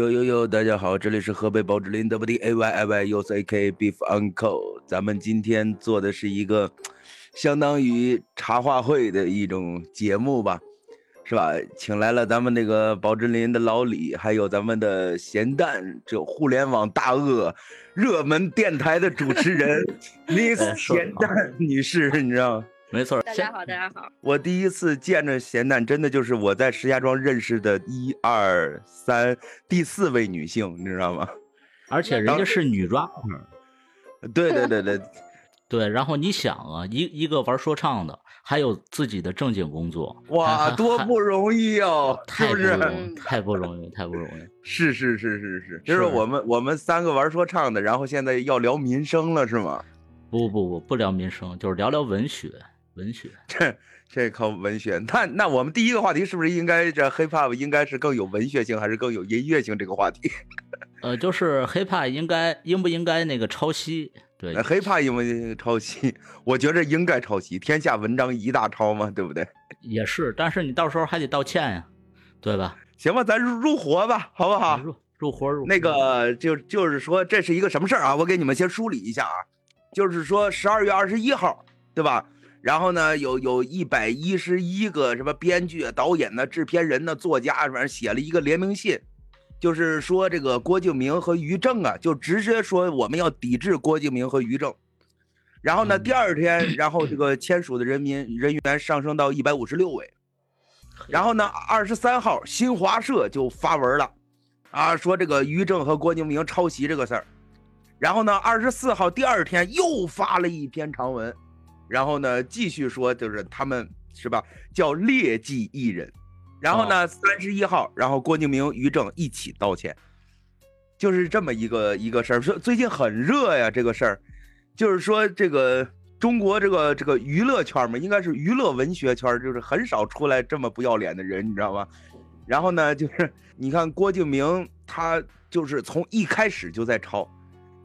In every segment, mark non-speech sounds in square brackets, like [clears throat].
呦呦呦，大家好，这里是河北宝芝林的不的 A Y I Y U C K Beef Uncle。咱们今天做的是一个相当于茶话会的一种节目吧，是吧？请来了咱们那个宝芝林的老李，还有咱们的咸蛋，这互联网大鳄、热门电台的主持人 [laughs] Miss 咸蛋女士，你知道吗？没错，大家好，大家好。我第一次见着咸蛋，真的就是我在石家庄认识的一二三第四位女性，你知道吗？而且人家是女 rapper，对对对对，对。然后你想啊，一一个玩说唱的，还有自己的正经工作，哇，多不容易哦，是不是？太不容易，太不容易。[laughs] 是是是是是，就是我们我们三个玩说唱的，然后现在要聊民生了，是吗？不不不，不聊民生，就是聊聊文学。文学，这这靠文学。那那我们第一个话题是不是应该这 hiphop 应该是更有文学性，还是更有音乐性？这个话题，[laughs] 呃，就是 hiphop 应该应不应该那个抄袭？对，hiphop 应不应抄袭？[laughs] 我觉着应该抄袭，天下文章一大抄嘛，对不对？也是，但是你到时候还得道歉呀，对吧？行吧，咱入入活吧，好不好？入入活入。那个就就是说这是一个什么事儿啊？我给你们先梳理一下啊，就是说十二月二十一号，对吧？然后呢，有有一百一十一个什么编剧、导演呢、制片人呢、作家，反正写了一个联名信，就是说这个郭敬明和于正啊，就直接说我们要抵制郭敬明和于正。然后呢，第二天，然后这个签署的人民人员上升到一百五十六位。然后呢，二十三号新华社就发文了，啊，说这个于正和郭敬明抄袭这个事儿。然后呢，二十四号第二天又发了一篇长文。然后呢，继续说，就是他们是吧，叫劣迹艺人。然后呢，三十一号，然后郭敬明、于正一起道歉，就是这么一个一个事儿。说最近很热呀，这个事儿，就是说这个中国这个这个娱乐圈嘛，应该是娱乐文学圈，就是很少出来这么不要脸的人，你知道吗？然后呢，就是你看郭敬明，他就是从一开始就在抄。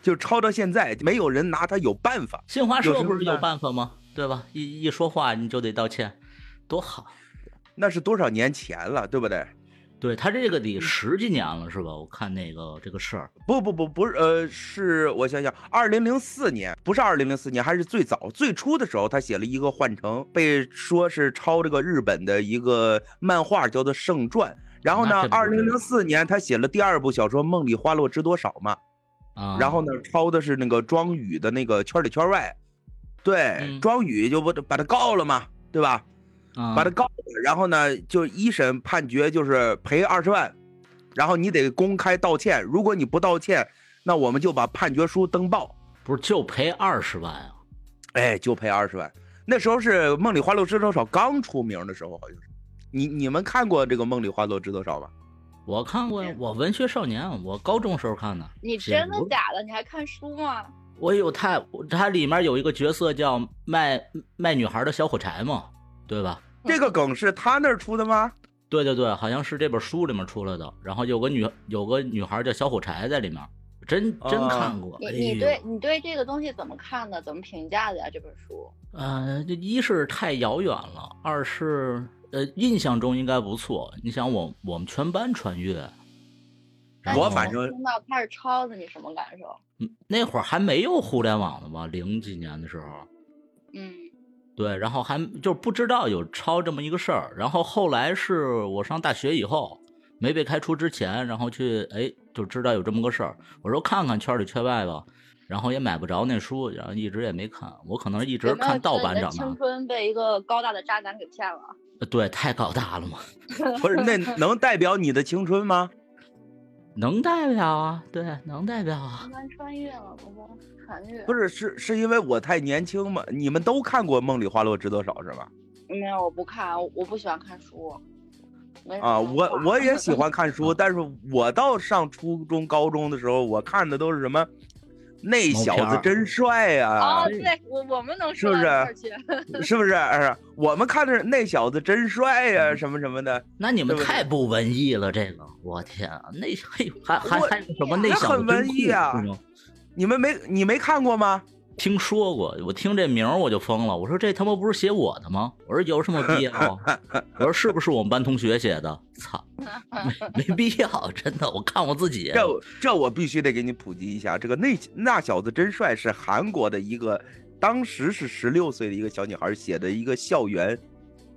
就抄到现在，没有人拿他有办法。新华社不是有办法吗？对吧？一一说话你就得道歉，多好。那是多少年前了，对不对？对他这个得十几年了，是吧？我看那个这个事儿，不不不不是，呃，是我想想，二零零四年，不是二零零四年，还是最早最初的时候，他写了一个《幻城》，被说是抄这个日本的一个漫画，叫做《圣传》。然后呢，二零零四年他写了第二部小说《梦里花落知多少》嘛。然后呢，抄的是那个庄宇的那个圈里圈外，对，庄宇就不把他告了嘛，对吧？把他告了，然后呢，就一审判决就是赔二十万，然后你得公开道歉，如果你不道歉，那我们就把判决书登报。不是就赔二十万啊？哎，就赔二十万。那时候是《梦里花落知多少》刚出名的时候，好像是。你你们看过这个《梦里花落知多少》吗？我看过呀，我文学少年，我高中时候看的。你真的假的？你还看书吗？我有他，他里面有一个角色叫卖卖女孩的小火柴嘛，对吧？这个梗是他那儿出的吗？对对对，好像是这本书里面出来的。然后有个女有个女孩叫小火柴在里面，真真看过。你你对你对这个东西怎么看的？怎么评价的呀？这本书？呃，这一是太遥远了，二是。呃，印象中应该不错。你想，我我们全班穿越，我反正听到开始抄的，你什么感受？嗯，那会儿还没有互联网呢吧？零几年的时候，嗯，对，然后还就不知道有抄这么一个事儿。然后后来是我上大学以后，没被开除之前，然后去哎就知道有这么个事儿。我说看看圈里圈外吧，然后也买不着那书，然后一直也没看。我可能一直看盗版长大。青春被一个高大的渣男给骗了。对，太高大了嘛？[laughs] 不是，那 [laughs] 能代表你的青春吗？能代表啊，对，能代表啊。穿越了，不是穿越。不是，是是因为我太年轻吗？你们都看过《梦里花落知多少》是吧？没有，我不看，我不喜欢看书。啊，我我也喜欢看书，[laughs] 但是我到上初中、高中的时候，我看的都是什么？[laughs] 那小子真帅呀！哦，对我我们能是不是？是不是？我们看的是那小子真帅呀，什么什么的。那你们太不文艺了，这个我天啊！那嘿还还还什么那小子很文艺啊！你们没你没看过吗？听说过，我听这名儿我就疯了。我说这他妈不是写我的吗？我说有什么必要？我说是不是我们班同学写的？操，没没必要，真的。我看我自己，这这我必须得给你普及一下，这个那那小子真帅是韩国的一个，当时是十六岁的一个小女孩写的一个校园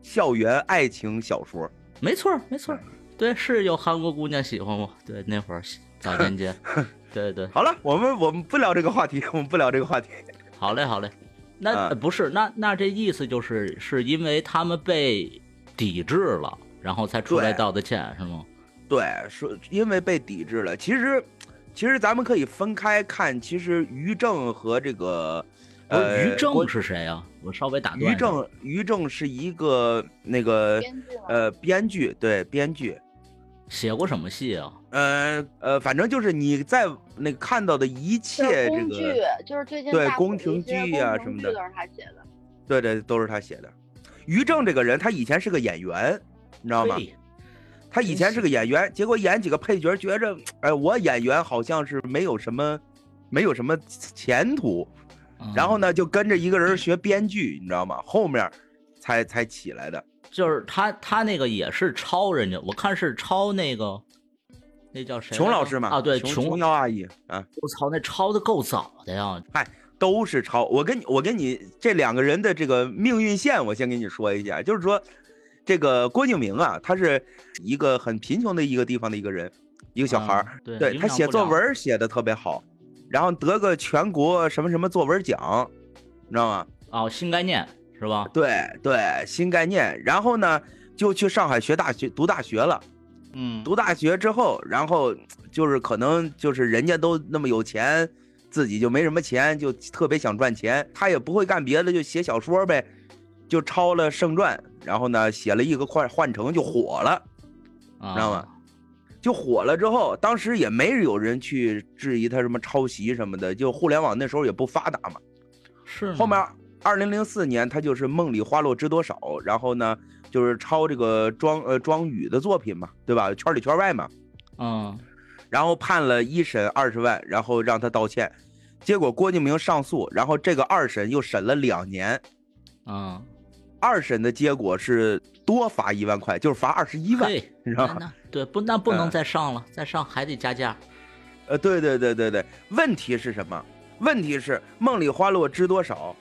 校园爱情小说。没错没错，对，是有韩国姑娘喜欢我。对，那会儿早年间。[laughs] 对对，好了，我们我们不聊这个话题，我们不聊这个话题。好嘞好嘞，那不是那那这意思就是是因为他们被抵制了，然后才出来道的歉是吗？对，说因为被抵制了。其实其实咱们可以分开看，其实于正和这个呃于正是谁啊？我稍微打断。于正于正是一个那个呃编剧，对编剧。写过什么戏啊？呃呃，反正就是你在那个看到的一切这个，就是最近对宫廷剧呀什么的，都是他写的。对对，都是他写的。于正这个人，他以前是个演员，你知道吗？他以前是个演员，结果演几个配角，觉着哎，我演员好像是没有什么，没有什么前途，然后呢，就跟着一个人学编剧，你知道吗？后面才才起来的。就是他，他那个也是抄人家，我看是抄那个，那叫谁？琼老师嘛？啊，对，琼瑶阿姨啊。我操，那抄的够早的呀！嗨，都是抄。我跟你，我跟你这两个人的这个命运线，我先跟你说一下，就是说，这个郭敬明啊，他是一个很贫穷的一个地方的一个人，一个小孩儿。对，他写作文写的特别好，然后得个全国什么什么作文奖，你知道吗？哦，新概念。是吧？对对，新概念。然后呢，就去上海学大学，读大学了。嗯，读大学之后，然后就是可能就是人家都那么有钱，自己就没什么钱，就特别想赚钱。他也不会干别的，就写小说呗，就抄了《圣传》，然后呢写了一个换换成就火了，知道吗？就火了之后，当时也没有人去质疑他什么抄袭什么的，就互联网那时候也不发达嘛。是后面。二零零四年，他就是《梦里花落知多少》，然后呢，就是抄这个庄呃庄宇的作品嘛，对吧？圈里圈外嘛，嗯，然后判了一审二十万，然后让他道歉，结果郭敬明上诉，然后这个二审又审了两年，嗯，二审的结果是多罚一万块，就是罚二十一万，你知道吗？对，不，那不能再上了，再上还得加价。呃，对对对对对，问题是什么？问题是《梦里花落知多少》。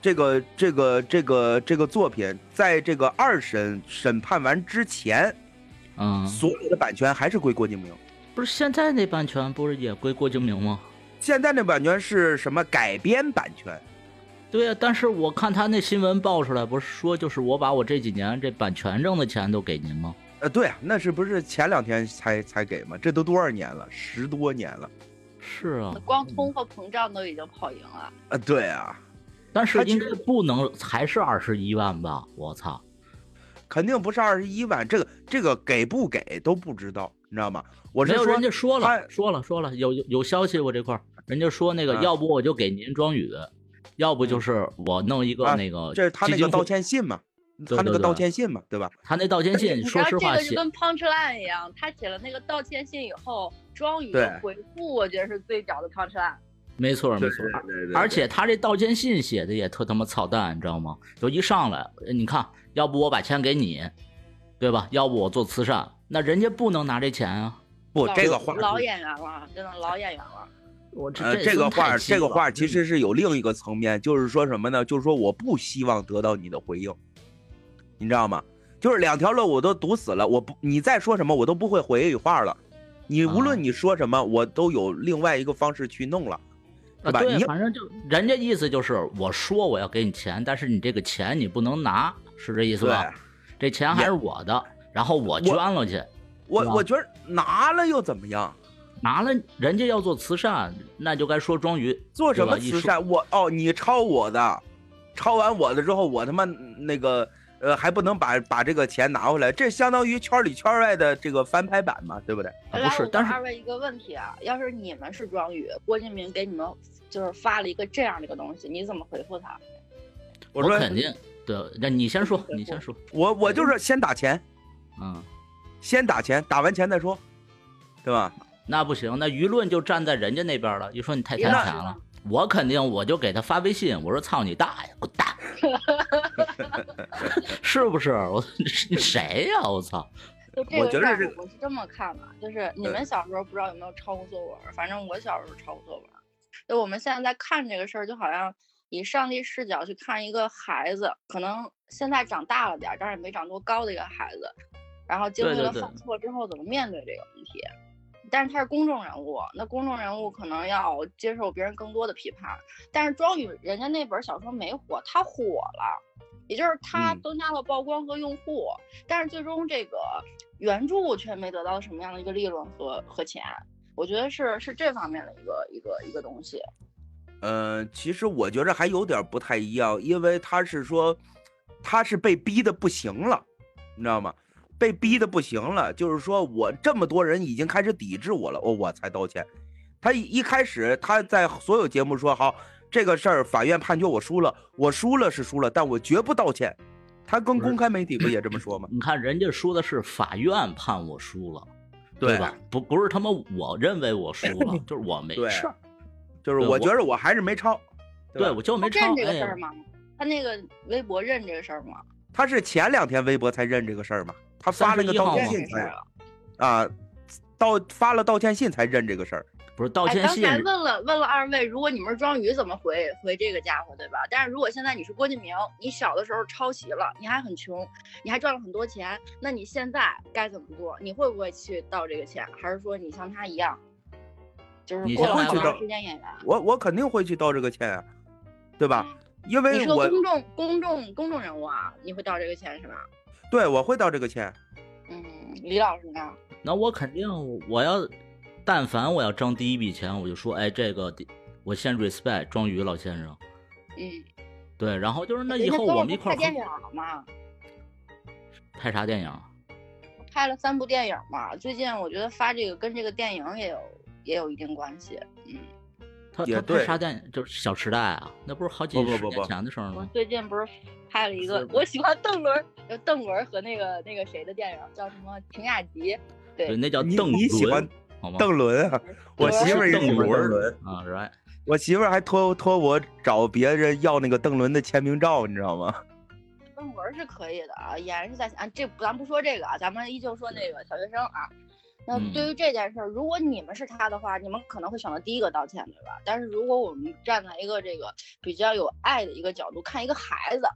这个这个这个这个作品，在这个二审审判完之前，嗯，所有的版权还是归郭敬明。不是现在那版权不是也归郭敬明吗？现在那版权是什么改编版权？对呀，但是我看他那新闻爆出来，不是说就是我把我这几年这版权挣的钱都给您吗？呃，对啊，那是不是前两天才才给吗？这都多少年了？十多年了。是啊，光通货膨胀都已经跑赢了。呃，对啊。但是应该不能还是二十一万吧？我操，肯定不是二十一万，这个这个给不给都不知道，你知道吗？我没有人家说了，说了说了，有有有消息我这块人家说那个，要不我就给您庄宇，要不就是我弄一个那个，这是他那个道歉信嘛？他那个道歉信嘛，对吧？他那道歉信，说实话，这个就跟 punchline 一样，他写了那个道歉信以后，庄宇回复，我觉得是最屌的 punchline。没错没错，而且他这道歉信写的也特他妈操蛋，你知道吗？就一上来，你看，要不我把钱给你，对吧？要不我做慈善，那人家不能拿这钱啊！不，这个话老演员了，真的老演员了。我这这个话，这个话其实是有另一个层面，就是说什么呢？就是说我不希望得到你的回应，你知道吗？就是两条路我都堵死了，我不，你再说什么我都不会回一句话了。你无论你说什么，我都有另外一个方式去弄了。啊，对，反正就人家意思就是，我说我要给你钱，但是你这个钱你不能拿，是这意思吧？这钱还是我的，然后我捐了去。我我觉得拿了又怎么样？拿了人家要做慈善，那就该说庄宇做什么慈善？我哦，你抄我的，抄完我的之后，我他妈那个。呃，还不能把把这个钱拿回来，这相当于圈里圈外的这个翻拍版嘛，对不对？不是，但是二位一个问题啊，要是你们是庄宇，郭敬明给你们就是发了一个这样的一个东西，你怎么回复他？[laughs] 我说肯定，对，那你先说，你先说。我我就是先打钱，嗯，先打钱，打完钱再说，对吧？那不行，那舆论就站在人家那边了，你说你太贪钱了。我肯定我就给他发微信，我说操你大爷，滚蛋，[laughs] 是不是？我你 [laughs] 谁呀？我操！就这个事儿我觉得，我是这么看的，就是你们小时候不知道有没有抄过作文儿，反正我小时候抄过作文。就我们现在在看这个事儿，就好像以上帝视角去看一个孩子，可能现在长大了点，但是也没长多高的一个孩子，然后经历了犯错之后怎么面对这个问题。但是他是公众人物，那公众人物可能要接受别人更多的批判。但是庄宇人家那本小说没火，他火了，也就是他嗯增加了曝光和用户，但是最终这个原著却没得到什么样的一个利润和和钱。我觉得是是这方面的一个一个一个东西。呃，其实我觉着还有点不太一样，因为他是说他是被逼的不行了，你知道吗？被逼的不行了，就是说我这么多人已经开始抵制我了，哦，我才道歉。他一一开始他在所有节目说好这个事儿，法院判决我输了，我输了是输了，但我绝不道歉。他跟公开媒体不也这么说吗？你看人家说的是法院判我输了，对吧？不不是他妈我认为我输了，[laughs] 就是我没对事儿。就是我我觉着我还是没抄。对，我就没抄认。这个哎事儿吗？他那个微博认这个事儿吗？他是前两天微博才认这个事儿嘛，他发了个道歉信。啊，道发了道歉信才认这个事儿。不是道哎，歉信，刚才问了问了二位，如果你们是庄宇，怎么回回这个家伙，对吧？但是如果现在你是郭敬明，你小的时候抄袭了，你还很穷，你还赚了很多钱，那你现在该怎么做？你会不会去道这个歉，还是说你像他一样，就是你过了现在会好长时间演员？我我肯定会去道这个歉啊，对吧？因为你是个为我公众公众公众人物啊，你会道这个歉是吧？对我会道这个歉。嗯，李老师呢？那我肯定我要，但凡我要挣第一笔钱，我就说，哎，这个我先 respect 庄宇老先生。嗯，对，然后就是那以后我们一块儿拍电影了吗？拍啥电影？拍了三部电影嘛，最近我觉得发这个跟这个电影也有也有一定关系。嗯，他他拍啥电影？就是《小时代》啊，那不是好几十年前的事儿我吗？最近不是拍了一个，我喜欢邓伦，就邓伦和那个那个谁的电影叫什么《晴雅集》。对，对，那叫你邓你喜欢伦，邓伦啊，我媳妇儿也喜欢邓伦，啊，right。我媳妇儿还托托我找别人要那个邓伦的签名照，你知道吗？邓伦是可以的啊，演是在啊，这咱不说这个啊，咱们依旧说那个小学生啊。那嗯对于这件事儿，如果你们是他的话，你们可能会选择第一个道歉，对吧？但是如果我们站在一个这个比较有爱的一个角度看一个孩子，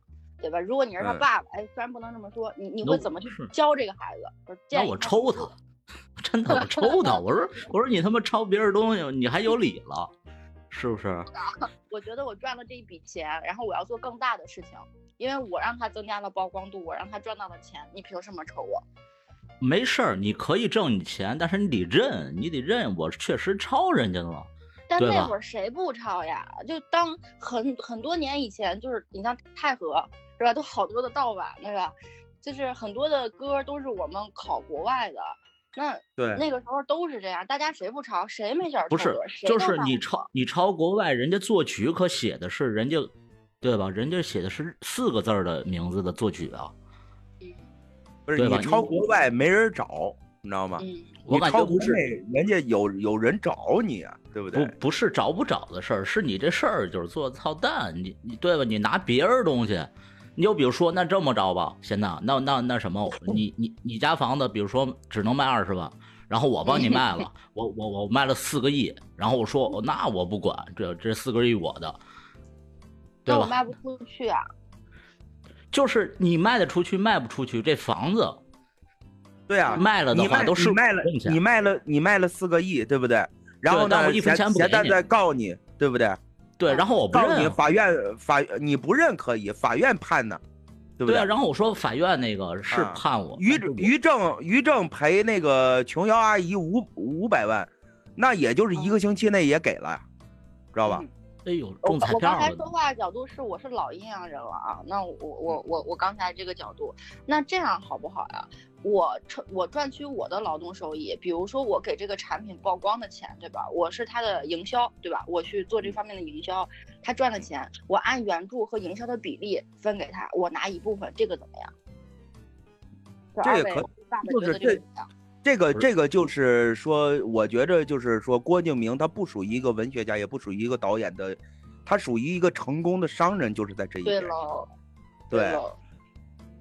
对吧？如果你是他嗯爸爸，哎，虽然不能这么说，你你会怎么去教这个孩子？就是那我抽他，[laughs] 真的我抽他。我说我说你他妈抄别人东西，你还有理了，是不是？[laughs] 我觉得我赚了这一笔钱，然后我要做更大的事情，因为我让他增加了曝光度，我让他赚到了钱，你凭什么抽我？没事儿，你可以挣你钱，但是你得认，你得认我确实抄人家了。但那会儿谁不抄呀？就当很很多年以前，就是你像太和是吧，都好多的盗版对吧？就是很多的歌都是我们考国外的，那对，那个时候都是这样，大家谁不抄，谁没事儿不是就是你抄你抄国外，人家作曲可写的是人家，对吧？人家写的是四个字儿的名字的作曲啊。不是你抄国外没人找，你知道吗？嗯，你抄我感觉不是国内，人家有有人找你啊，对不对？不不是找不找的事儿，是你这事儿就是做操蛋，你你对吧？你拿别人东西，你就比如说那这么着吧，现在那那那什么，[laughs] 你你你家房子，比如说只能卖二十万，然后我帮你卖了，我我我卖了四个亿，然后我说哦那我不管，这这四个亿我的，对吧？那我卖不出去啊。就是你卖得出去，卖不出去，这房子对啊，卖了的话都是你卖了你卖了你卖了四个亿，对不对？然后呢，但我一分钱不给你现在在告你，对不对？对，然后我不告认啊，你法院法你不认可以，法院判呢，对不对啊，然后我说法院那个是啊判我，于于正于正赔那个琼瑶阿姨五五百万，那也就是一个星期内也给了呀，知道吧？嗯哎呦我中彩我票了都。刚才说话的角度是我是老阴阳人了啊，那我我我我刚才这个角度，那这样好不好呀？我赚我赚取我的劳动收益，比如说我给这个产品曝光的钱，对吧？我是他的营销，对吧？我去做这方面的营销，他赚的钱，我按原著和营销的比例分给他，我拿一部分，这个怎么样？这也可二位爸爸觉得就是这个怎么样？这个这个就是说，我觉着就是说，郭敬明他不属于一个文学家，也不属于一个导演的，他属于一个成功的商人，就是在这一对点。喽，对，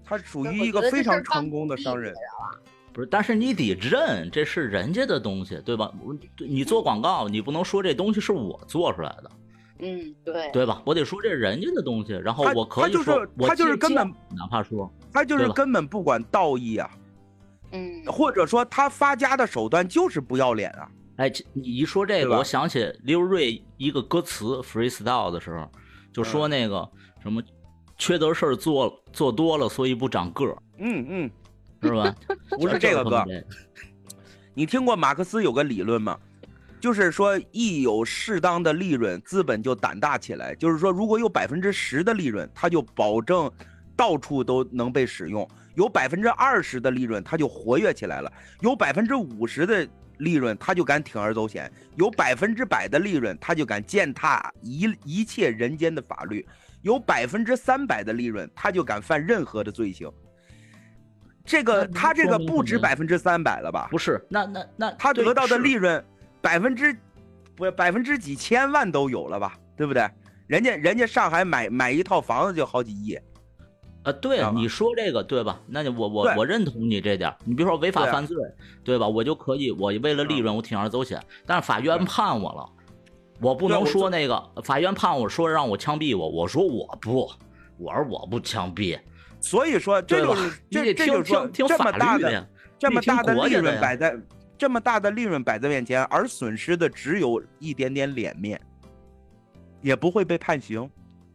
他属于一个非常成功的商人不是，但是你得认这是人家的东西，对吧？你做广告，你不能说这东西是我做出来的，嗯，对，对吧？我得说这是人家的东西，然后我可以他就是说，他就是根本哪怕说，他就是根本不管道义啊，嗯，或者说他发家的手段就是不要脸啊。哎，这你一说这个，我想起刘瑞一个歌词 freestyle 的时候，就说那个什么缺德事儿做做多了，所以不长个儿，嗯嗯，是吧？[laughs] 不是这个哥他妈这你听过马克思有个理论吗？就是说，一有适当的利润，资本就胆大起来。就是说，如果有百分之十的利润，它就保证到处都能被使用；有百分之二十的利润，他就活跃起来了；有百分之五十的利润，他就敢铤而走险；有百分之百的利润，他就敢践踏一一切人间的法律；有百分之三百的利润，他就敢犯任何的罪行。这个他这个不止百分之三百了吧？不是，那那那他得到的利润百分之不百分之几千万都有了吧，对不对？人家人家上海买买一套房子就好几亿，啊，对你说这个对吧？那就我我我认同你这点。你比如说违法犯罪，对吧？我就可以，我为了利润，我铤而走险。但是法院判我了，我不能说那个法院判我说让我枪毙我，我说我不，我说我不枪毙，所以说这就是？这这就是说这么法大的。这么大的利润摆在这么大的利润摆在面前，而损失的只有一点点脸面，也不会被判刑。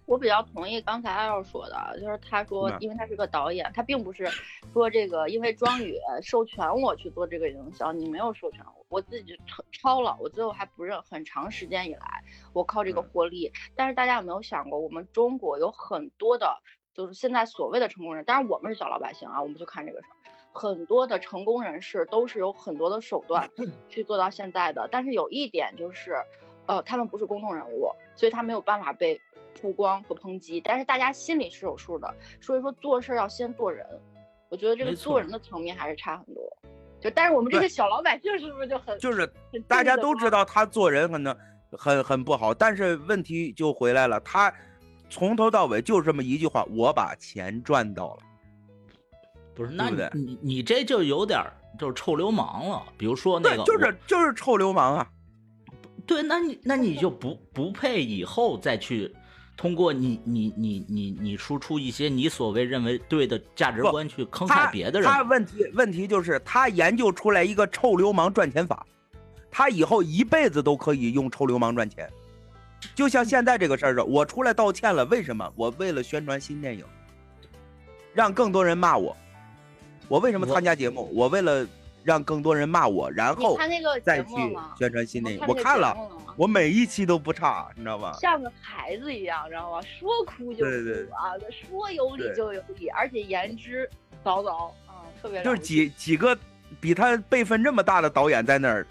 我比较同意刚才二二说的，就是他说，因为他是个导演，他并不是说这个因为庄宇授权我去做这个营销，你没有授权我，我自己就超超了，我最后还不认，很长时间以来，我靠这个嗯获利。但是大家有没有想过，我们中国有很多的，就是现在所谓的成功人，当然我们是小老百姓啊，我们就看这个事儿。很多的成功人士都是有很多的手段 [clears throat] 去做到现在的，但是有一点就是，呃，他们不是公众人物，所以他没有办法被曝光和抨击，但是大家心里是有数的，所以说做事要先做人，我觉得这个做人的层面还是差很多。就但是我们这些小老百姓是不是就很就是大家都知道他做人可能很很不好，但是问题就回来了，他从头到尾就这么一句话：我把钱赚到了。不是，那你你这就有点就是臭流氓了。比如说那个，，就是就是臭流氓啊！对，那你那你就不不配以后再去通过你你你你你输出一些你所谓认为对的价值观去坑害别的人。他问题问题就是他研究出来一个臭流氓赚钱法，他以后一辈子都可以用臭流氓赚钱。就像现在这个事儿似的，我出来道歉了，为什么？我为了宣传新电影，让更多人骂我。我为什么参加节目？我为了让更多人骂我，然后看那个再去？宣传新电影。我看了，我每一期都不差，你知道吗？像个孩子一样，知道吗？说哭就哭对对啊，说有理就有理，而且言之凿凿，嗯，特别就是几几个比他辈分这么大的导演在那儿，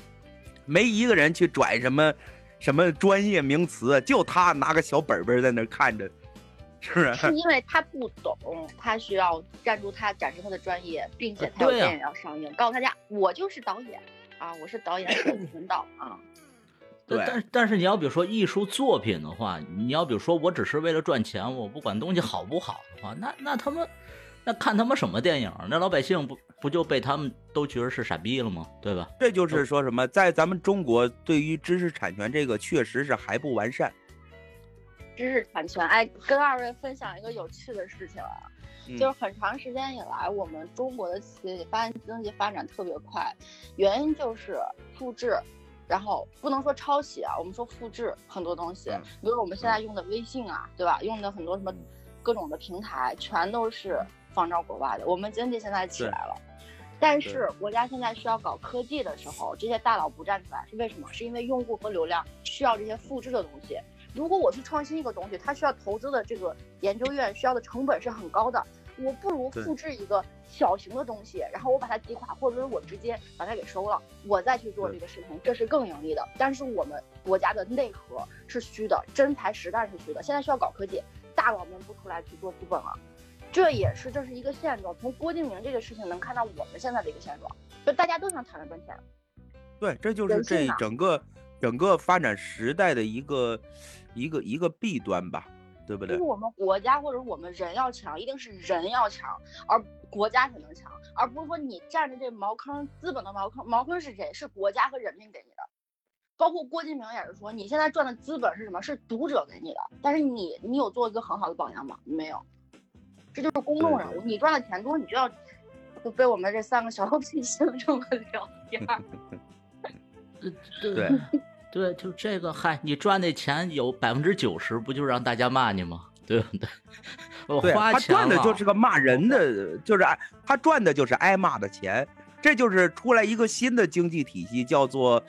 没一个人去拽什么什么专业名词，就他拿个小本本在那儿看着，是不是是？因为他不懂，他需要站住他展示他的专业，并且他有电影要上映，告诉大家我就是导演啊，我是导演手存 [laughs] 导啊。对但但是你要比如说艺术作品的话，你要比如说我只是为了赚钱，我不管东西好不好的话，那那他们那看他们什么电影？那老百姓不不就被他们都觉得是傻逼了吗？对吧？这就是说什么，在咱们中国对于知识产权这个确实是还不完善。知识产权，哎，跟二位分享一个有趣的事情啊，嗯就是很长时间以来，我们中国的企业发现经济发展特别快，原因就是复制，然后不能说抄袭啊，我们说复制很多东西，嗯比如我们现在用的微信啊，对吧？用的很多什么嗯各种的平台，全都是仿照国外的。我们经济现在起来了。但是国家现在需要搞科技的时候，这些大佬不站出来，是为什么？是因为用户和流量需要这些复制的东西。如果我去创新一个东西，它需要投资的这个研究院需要的成本是很高的，我不如复制一个小型的东西，然后我把它击垮，或者是我直接把它给收了，我再去做这个事情，这是更盈利的。但是我们国家的内核是虚的，真材实弹是虚的。现在需要搞科技，大佬们不出来去做资本了，这也是这是一个现状。从郭敬明这个事情能看到我们现在的一个现状，就大家都想躺着赚钱。对，这就是这整个整个发展时代的一个一个一个弊端吧，对不对就是？我们国家或者我们人要强，一定是人要强，而国家才能强，而不是说你占着这茅坑，资本的茅坑，茅坑是谁？是国家和人民给你的。包括郭敬明也是说，你现在赚的资本是什么？是读者给你的，但是你你有做一个很好的榜样吗？没有，这就是公众人物。你赚的钱多，你就要就被我们这三个小老百姓 [laughs] 这么聊天儿。[laughs] 对对对，就这个，嗨，你赚那钱有百分之九十，不就是让大家骂你吗？对不对？我花钱了赚的就是个骂人的，就是挨他赚的就是挨骂的钱，这就是出来一个新的经济体系，叫做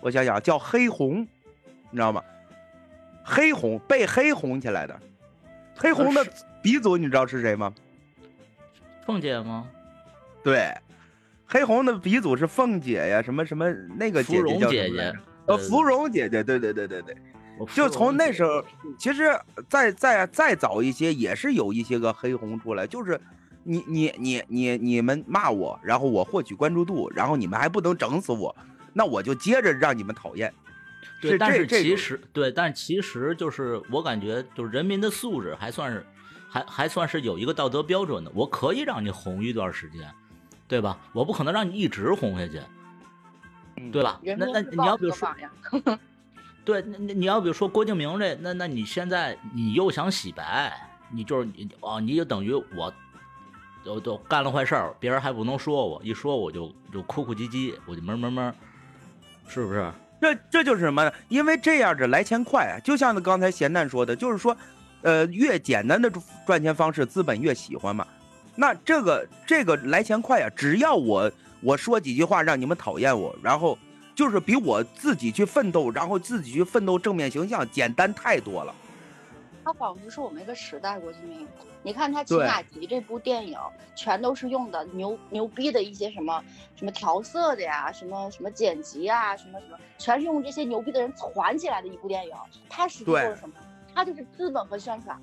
我想想叫黑红，你知道吗？黑红被黑红起来的，黑红的鼻祖你知道是谁吗？凤姐吗？对，黑红的鼻祖是凤姐呀，什么什么那个姐姐芙蓉姐姐叫什么来着，呃，芙蓉姐姐，对对对对对。就从那时候，其实再再再早一些，也是有一些个黑红出来，就是你你你你你们骂我，然后我获取关注度，然后你们还不能整死我，那我就接着让你们讨厌。对，但是其实对，但其实就是我感觉，就是人民的素质还算是还还算是有一个道德标准的。我可以让你红一段时间，对吧？我不可能让你一直红下去，嗯对吧？那那你要比如说，[laughs] 对，那那你要比如说郭敬明这，那那你现在你又想洗白，你就是你哦，你就等于我。都都干了坏事儿，别人还不能说我，一说我就就哭哭唧唧，我就闷闷闷，是不是？[laughs] 这这就是什么呢？因为这样的来钱快啊，就像那刚才咸蛋说的，就是说，呃，越简单的赚钱方式，资本越喜欢嘛。那这个这个来钱快啊，只要我我说几句话让你们讨厌我，然后就是比我自己去奋斗，然后自己去奋斗正面形象简单太多了。他仿佛是我们一个时代郭敬明。你看他《秦对雅集》这部电影，全都是用的牛牛逼的一些什么什么调色的呀，什么什么剪辑啊，什么什么，全是用这些牛逼的人攒起来的一部电影。他实际做了什么？他就是资本和宣传，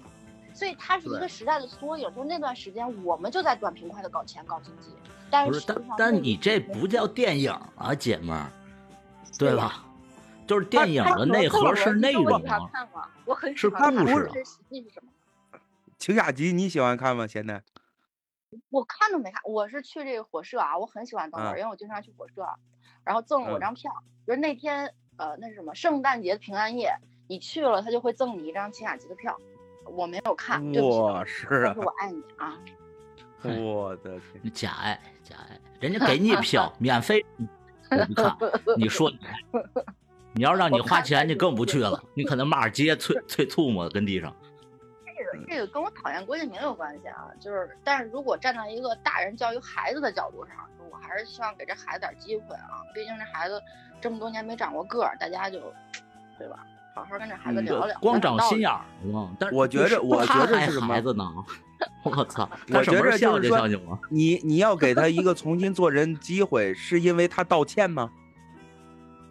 所以它是一个时代的缩影。就那段时间，我们就在短平快的搞钱搞经济，但不是，但但你这不叫电影啊，姐们儿，对对吧？就是电影的内核是内容是喜欢看故事这实际是什么？秦雅集你喜欢看吗？现在？我看都没看，我是去这个火社啊，我很喜欢等会儿，嗯因为我经常去火社，然后赠了我嗯张票，就是那天呃那是什么圣诞节平安夜，你去了他就会赠你一张秦雅集的票，我没有看，对不起，是啊但是，我爱你啊，嘿 [laughs] 我的天，假爱假爱，人家给你票 [laughs] 免费，我不看。你说你你要让你花钱，你更不去了，你可能骂街啐啐吐沫跟地上。这个这个跟我讨厌郭敬明有关系啊，就是但是如果站在一个大人教育孩子的角度上，就我还是希望给这孩子点机会啊，毕竟这孩子这么多年没长过个儿，大家就对吧？好好跟这孩子嗯聊聊，光长心眼儿嘛。但是我觉着我觉他还着是什么孩子呢？[laughs] 我操！我什么觉着时候笑就就是说？[laughs] 你你要给他一个重新做人机会，是因为他道歉吗？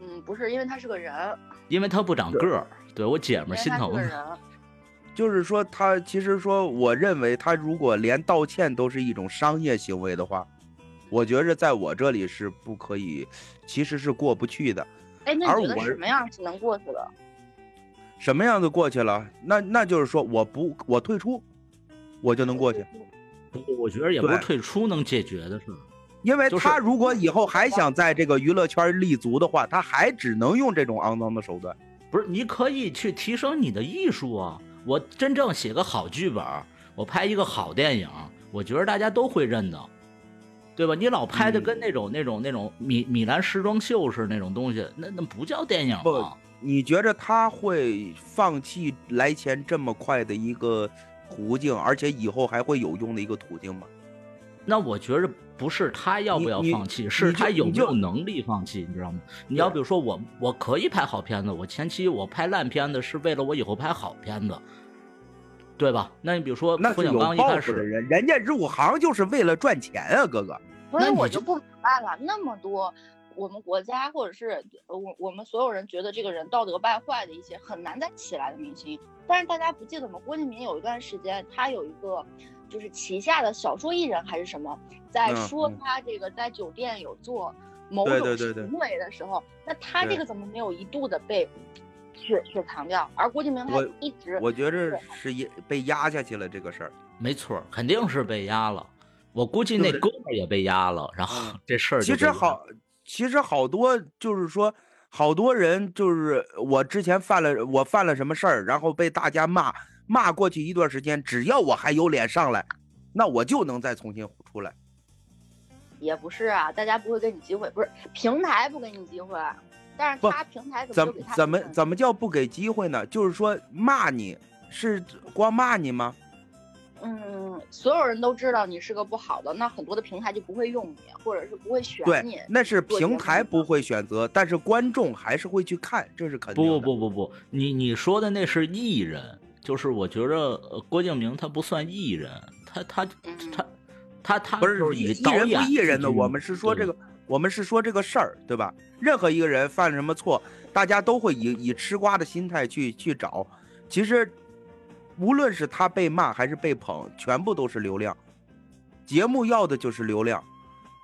嗯，不是因为他是个人，因为他不长个儿，对我姐们儿心疼。[laughs] 就是说，他其实说，我认为他如果连道歉都是一种商业行为的话，我觉着在我这里是不可以，其实是过不去的。哎，那而你觉得我什么样是能过去的？什么样子过去了？那那就是说我不我退出，我就能过去。不我觉得也不是退出能解决的事。因为他如果以后还想在这个娱乐圈立足的话，他还只能用这种肮脏的手段。不是，你可以去提升你的艺术啊！我真正写个好剧本，我拍一个好电影，我觉得大家都会认的，对吧？你老拍的嗯跟那种、那种、那种米米兰时装秀似的那种东西，那那不叫电影不啊！你觉着他会放弃来钱这么快的一个途径，而且以后还会有用的一个途径吗？那我觉着不是他要不要放弃，是他有没有能力放弃，你知道吗？你要比如说我，我可以拍好片子，我前期我拍烂片子是为了我以后拍好片子，对吧？那你比如说冯小那是有抱刚一开始，负的人，人家入行就是为了赚钱啊，哥哥。所以那我就不明白了，那么多我们国家或者是我我们所有人觉得这个人道德败坏的一些很难再起来的明星。但是大家不记得吗？郭敬明有一段时间，他有一个就是旗下的小说艺人还是什么，在说他这个在酒店有做某种行为的时候，那他这个怎么没有一度的被去去强调？而郭敬明他一直，我觉着是也被压下去了这个事儿。没错，肯定是被压了。我估计那哥们也被压了，然后这事儿其实好，其实好多就是说。好多人就是我之前犯了我犯了什么事儿，然后被大家骂骂过去一段时间，只要我还有脸上来，那我就能再重新出来。也不是啊，大家不会给你机会，不是平台不给你机会，但是他平台怎么怎么怎么叫不给机会呢？就是说骂你是光骂你吗？嗯，所有人都知道你是个不好的，那很多的平台就不会用你，或者是不会选你。对，那是平台不会选择，但是观众还是会去看，这是肯定的。不不不不不，你你说的那是艺人，就是我觉着郭敬明他不算艺人，他他他他他不是艺人不艺人的，我们是说这个，我们是说这个事儿，对吧？任何一个人犯了什么错，大家都会以以吃瓜的心态去去找，其实。无论是他被骂还是被捧，全部都是流量。节目要的就是流量。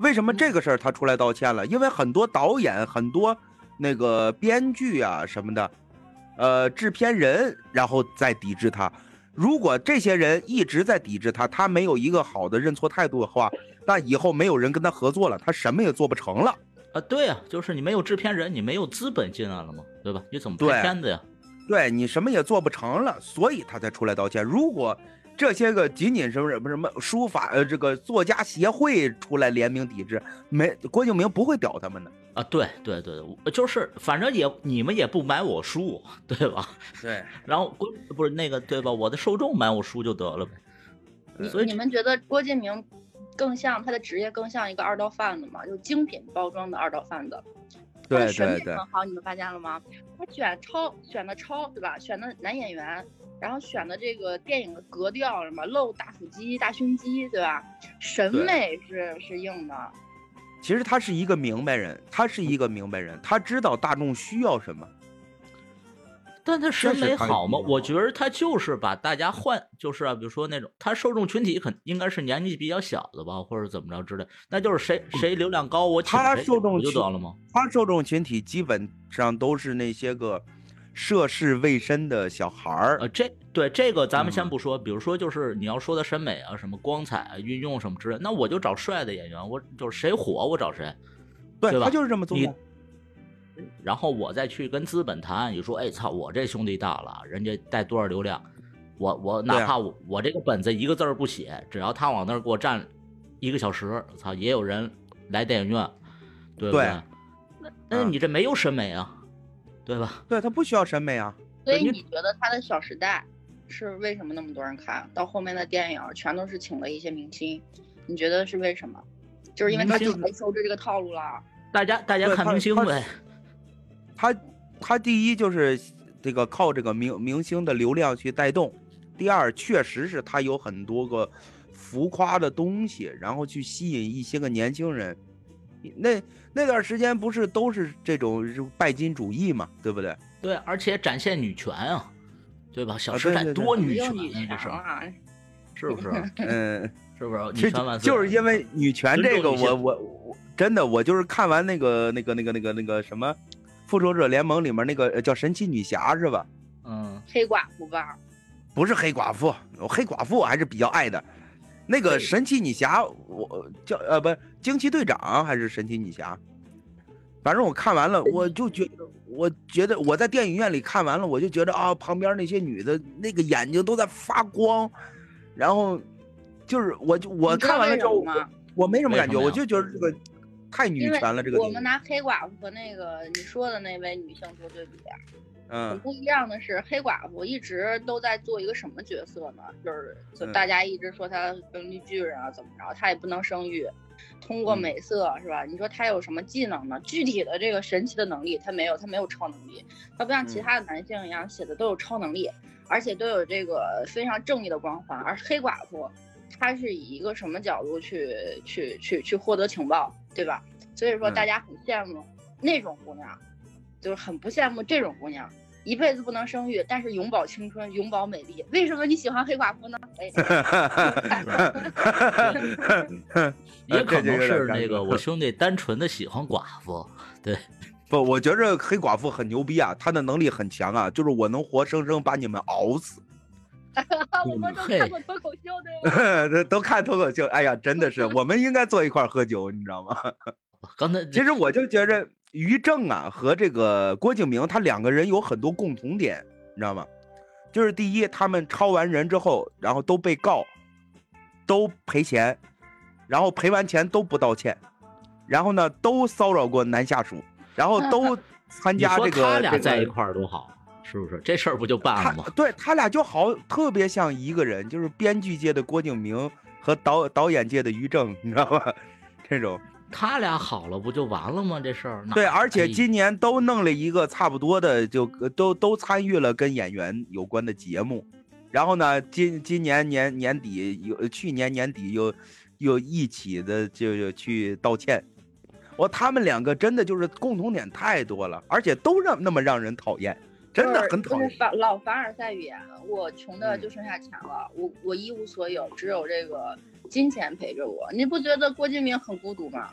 为什么这个事儿他出来道歉了？因为很多导演、很多那个编剧啊什么的，呃，制片人，然后在抵制他。如果这些人一直在抵制他，他没有一个好的认错态度的话，那以后没有人跟他合作了，他什么也做不成了。啊，对啊，就是你没有制片人，你没有资本进来了嘛？对吧？你怎么拍片子呀？对你什么也做不成了，所以他才出来道歉。如果这些个仅仅什么什么什么书法呃这个作家协会出来联名抵制，没郭敬明不会屌他们的啊。对对对，就是反正也你们也不买我书，对吧？对。[laughs] 然后郭不是那个对吧？我的受众买我书就得了呗。所以你们觉得郭敬明更像他的职业更像一个二道贩子吗？就精品包装的二道贩子。对对对，很好，你们发现了吗？他选超选的超，对吧？选的男演员，然后选的这个电影的格调，什么露大腹肌、大胸肌，对吧？审美是是硬的。其实他是一个明白人，他是一个明白人，他知道大众需要什么。但他审美好吗？我觉得他就是把大家换，就是啊，比如说那种他受众群体肯应该是年纪比较小的吧，或者怎么着之类，那就是谁谁流量高，我请他受众就得了吗？他受众群体基本上都是那些个涉世未深的小孩儿。呃，这对这个咱们先不说，比如说就是你要说的审美啊，什么光彩啊、运用什么之类，那我就找帅的演员，我就是谁火我找谁，对吧？他就是这么做。然后我再去跟资本谈，你说，哎操，我这兄弟大了，人家带多少流量，我我哪怕我我这个本子一个字儿不写，只要他往那儿给我站一个小时，操，也有人来电影院，对不对？那那你这没有审美啊，对吧？对他不需要审美啊。所以你觉得他的《小时代》是为什么那么多人看到后面的电影全都是请了一些明星？你觉得是为什么？就是因为他太受制这个套路了。大家大家看明星呗。他，他第一就是这个靠这个明明星的流量去带动，第二确实是他有很多个浮夸的东西，然后去吸引一些个年轻人。那那段时间不是都是这种拜金主义嘛，对不对？对，而且展现女权啊，对吧？小时代多女权啊，这是，是不是？[laughs] 嗯，是不是？女权万岁！就是因为女权这个，我我我真的我就是看完那个那个那个那个那个什么。复仇者联盟里面那个叫神奇女侠是吧？嗯，黑寡妇吧？不是黑寡妇，黑寡妇我还是比较爱的。那个神奇女侠，我叫呃不，惊奇队长还是神奇女侠？反正我看完了，我就觉得，我觉得我在电影院里看完了，我就觉得啊，旁边那些女的那个眼睛都在发光，然后就是我就我看完了之后，我没什么感觉，我就觉得这个。太女权了，这个我们拿黑寡妇和那个你说的那位女性做对比，嗯，不一样的是黑寡妇一直都在做一个什么角色呢？就是就大家一直说她生育巨人啊，怎么着，她也不能生育，通过美色是吧？你说她有什么技能呢？具体的这个神奇的能力她没有，她没有超能力，她不像其他的男性一样写的都有超能力，而且都有这个非常正义的光环。而黑寡妇，她是以一个什么角度去去去去获得情报？对吧？所以说嗯大家很羡慕那种姑娘，就是很不羡慕这种姑娘。一辈子不能生育，但是永葆青春，永葆美丽。为什么你喜欢黑寡妇呢？哎，[laughs] 也可能是那个我兄弟单纯的喜欢寡妇，对，不，我觉着黑寡妇很牛逼啊，她的能力很强啊，就是我能活生生把你们熬死。[laughs] 我们都看过脱口秀对吧？[laughs] 都都看脱口秀，哎呀，真的是，我们应该坐一块儿喝酒，你知道吗？[laughs] 刚才其实我就觉着于正啊和这个郭敬明，他两个人有很多共同点，你知道吗？就是第一，他们抄完人之后，然后都被告，都赔钱，然后赔完钱都不道歉，然后呢都骚扰过男下属，然后都参加这个他俩在一块儿多好，是不是？这事儿不就办了吗？对他俩就好，特别像一个人，就是编剧界的郭敬明和导导演界的于正，你知道吧？这种他俩好了不就完了吗？这事儿对，而且哎今年都弄了一个差不多的，就呃都都参与了跟演员有关的节目。然后呢，今今年年年底有，去年年底又又一起的就就去道歉。我他们两个真的就是共同点太多了，而且都让那么让人讨厌，真的很讨厌就是。凡老凡尔赛语言，我穷的嗯就剩下钱了，我我一无所有，只有这个金钱陪着我。你不觉得郭敬明很孤独吗？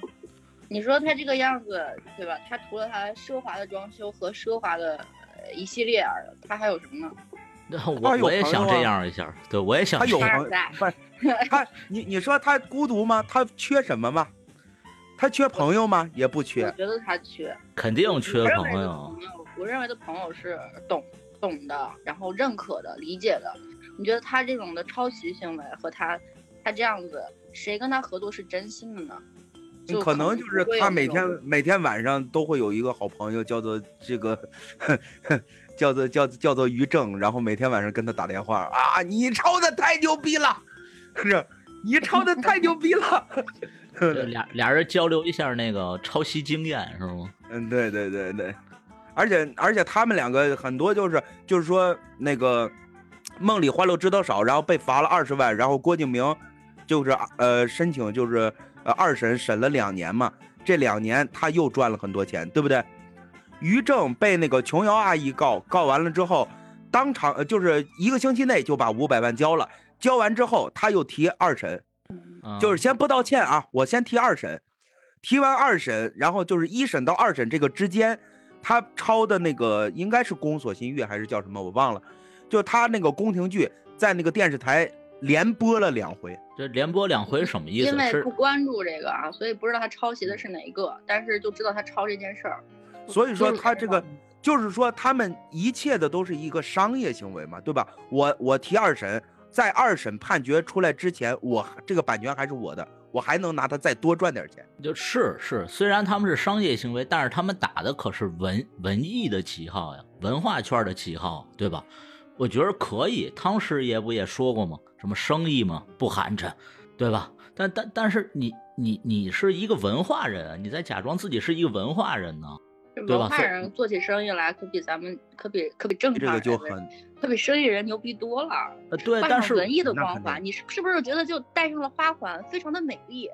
你说他这个样子，对吧？他除了他奢华的装修和奢华的呃一系列，他还有什么呢？[laughs] 我我也想这样一下，对我也想他有这样朋凡尔赛不是 [laughs] 他，你你说他孤独吗？他缺什么吗？他缺朋友吗？也不缺我缺。觉得他缺肯定缺朋友。我认为的朋友是懂懂的，然后认可的、理解的。你觉得他这种的抄袭行为和他他这样子，谁跟他合作是真心的呢？就可能就是他每天每天晚上都会有一个好朋友，叫做这个，叫做叫叫做于正，然后每天晚上跟他打电话啊，你抄的太牛逼了，是，你抄的太牛逼了，对俩俩人交流一下那个抄袭经验是吗？嗯，对对对对，而且而且他们两个很多就是就是说那个梦里花落知多少，然后被罚了二十万，然后郭敬明就是呃申请就是呃二审审了两年嘛，这两年他又赚了很多钱，对不对？于正被那个琼瑶阿姨告，告完了之后，当场就是一个星期内就把五百万交了，交完之后他又提二审，就是先不道歉啊，我先提二审，提完二审，然后就是一审到二审这个之间，他抄的那个应该是《宫锁心玉》还是叫什么我忘了，就他那个宫廷剧在那个电视台连播了两回，这连播两回什么意思因？为不关注这个啊，所以不知道他抄袭的是哪一个，但是就知道他抄这件事儿。所以说他这个就是说他们一切的都是一个商业行为嘛，对吧？我我提二审，在二审判决出来之前，我这个版权还是我的，我还能拿它再多赚点钱。就是是，虽然他们是商业行为，但是他们打的可是文文艺的旗号呀，文化圈的旗号，对吧？我觉得可以。汤师爷不也说过吗？什么生意嘛，不寒碜，对吧？但但但是你你你是一个文化人，你在假装自己是一个文化人呢？文化人做起生意来可比咱们可比可比正这个常人就很可比生意人牛逼多了。呃，对，换但是上文艺的光环，你是是不是觉得就戴上了花环，非常的美丽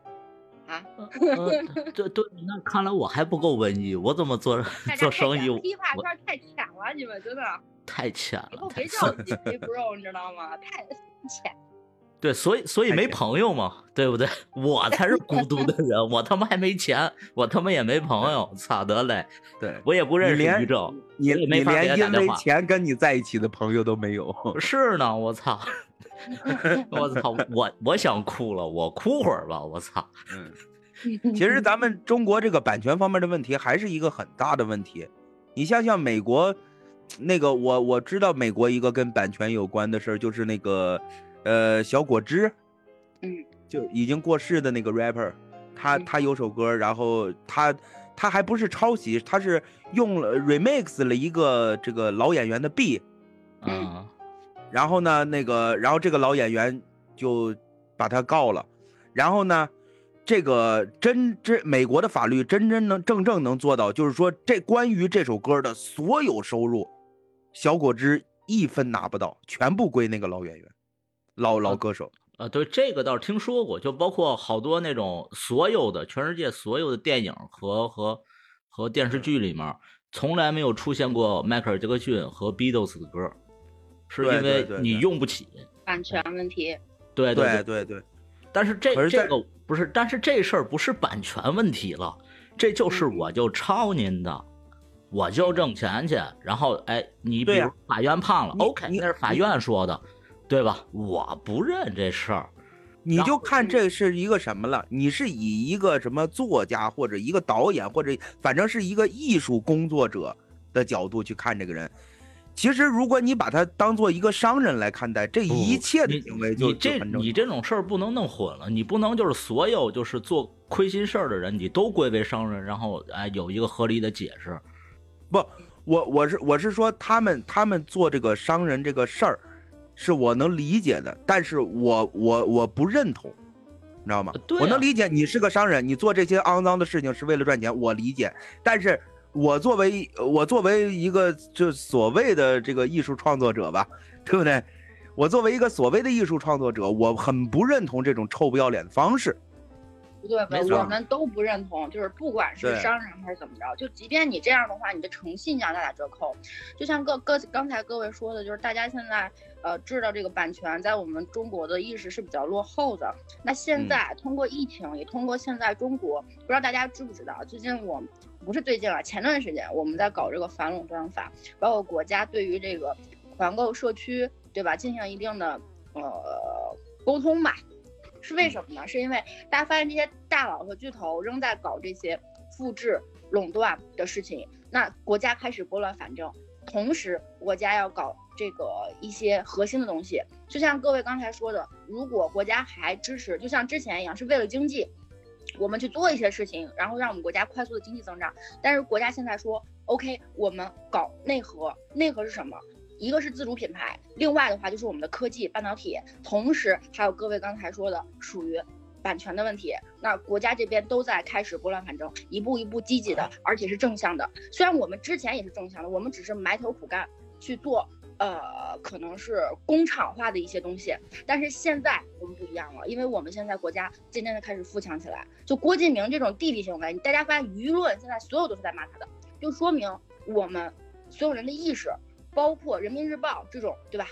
啊？[laughs] 呃，对对，那看来我还不够文艺，我怎么做做生意浅批发我圈太浅了，你们真的太浅了，以后太别叫我 Disney Bro，你知道吗？太 [laughs] 浅。对，所以所以没朋友嘛，对不对？[laughs] 我才是孤独的人，我他妈还没钱，我他妈也没朋友，操得嘞！[laughs] 对我也不认识于正，你你连因为钱跟你在一起的朋友都没有。是呢，我操，[laughs] 我操，我我想哭了，我哭会儿吧，我操，嗯，其实咱们中国这个版权方面的问题还是一个很大的问题。你像像美国，那个我我知道美国一个跟版权有关的事儿，就是那个呃小果汁，嗯，就已经过世的那个 rapper，他嗯。他有首歌，然后他他还不是抄袭，他是用了 remix 了一个这个老演员的 B，嗯，然后呢，那个，然后这个老演员就把他告了，然后呢，这个真真美国的法律真真能正正能做到，就是说这关于这首歌的所有收入，小果汁一分拿不到，全部归那个老演员、老老歌手。啊，对这个倒是听说过，就包括好多那种所有的全世界所有的电影和和和电视剧里面，从来没有出现过迈克尔·杰克逊和 Beatles 的歌，是因为你用不起。版权问题。对对对，对对，但是这是这个不是，但是这事儿不是版权问题了，这就是嗯我就抄您的，我就挣钱去，然后哎，你比如法院判了你，OK，那是法院说的，对吧？我不认这事儿。你就看嗯这是一个什么了？你是以一个什么作家或者一个导演或者反正是一个艺术工作者的角度去看这个人。其实，如果你把他当做一个商人来看待，这一切的你行为就你这你这种事儿不能弄混了，你不能就是所有就是做亏心事儿的人，你都归为商人，然后哎有一个合理的解释。不我我是我是说，他们他们做这个商人这个事儿，是我能理解的，但是我我我不认同，你知道吗？对啊我能理解你是个商人，你做这些肮脏的事情是为了赚钱，我理解。但是我作为我作为一个就所谓的这个艺术创作者吧，对不对？我作为一个所谓的艺术创作者，我很不认同这种臭不要脸的方式。不对我们都不认同，就是不管是商人还是怎么着，就即便你这样的话，你的诚信将大打折扣。就像各各刚才各位说的，就是大家现在呃知道这个版权在我们中国的意识是比较落后的。那现嗯在通过疫情，也通过现在中国，不知道大家知不知道，最近我不是最近啊，前段时间我们在搞这个反垄断法，包括国家对于这个团购社区，对吧，进行一定的呃沟通吧。是为什么呢？是因为大家发现这些大佬和巨头仍在搞这些复制垄断的事情，那国家开始拨乱反正，同时国家要搞这个一些核心的东西，就像各位刚才说的，如果国家还支持，就像之前一样，是为了经济，我们去做一些事情，然后让我们国家快速的经济增长。但是国家现在说，OK，我们搞内核，内核是什么？一个是自主品牌，另外的话就是我们的科技半导体，同时还有各位刚才说的属于版权的问题。那国家这边都在开始拨乱反正，一步一步积极的，而且是正向的。虽然我们之前也是正向的，我们只是埋头苦干去做，呃，可能是工厂化的一些东西，但是现在我们不一样了，因为我们现在国家渐渐的开始富强起来。就郭敬明这种弟弟行为，大家发现舆论现在所有都是在骂他的，就说明我们所有人的意识。包括人民日报这种，对吧？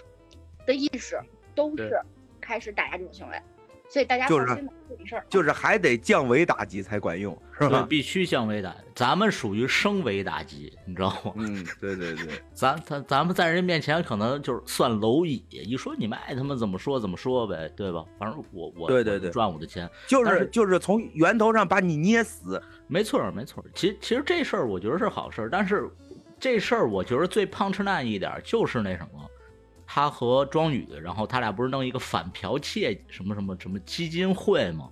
的意识都是开始打压这种行为，所以大家就是放心吧，这种事儿就是还得降维打击才管用，是，吧？必须降维打，咱们属于升维打击，你知道吗？[laughs] 嗯，对对对，[laughs] 咱咱咱们在人面前可能就是算蝼蚁，一说你们爱他们怎么说怎么说呗，对吧？反正我我我对对对赚我的钱，就是是就是从源头上把你捏死。没错儿没错儿。其实其实这事儿我觉得是好事儿，但是这事儿我觉得最 punch line 一点就是那什么，他和庄宇，然后他俩不是弄一个反剽窃什么什么什么基金会吗？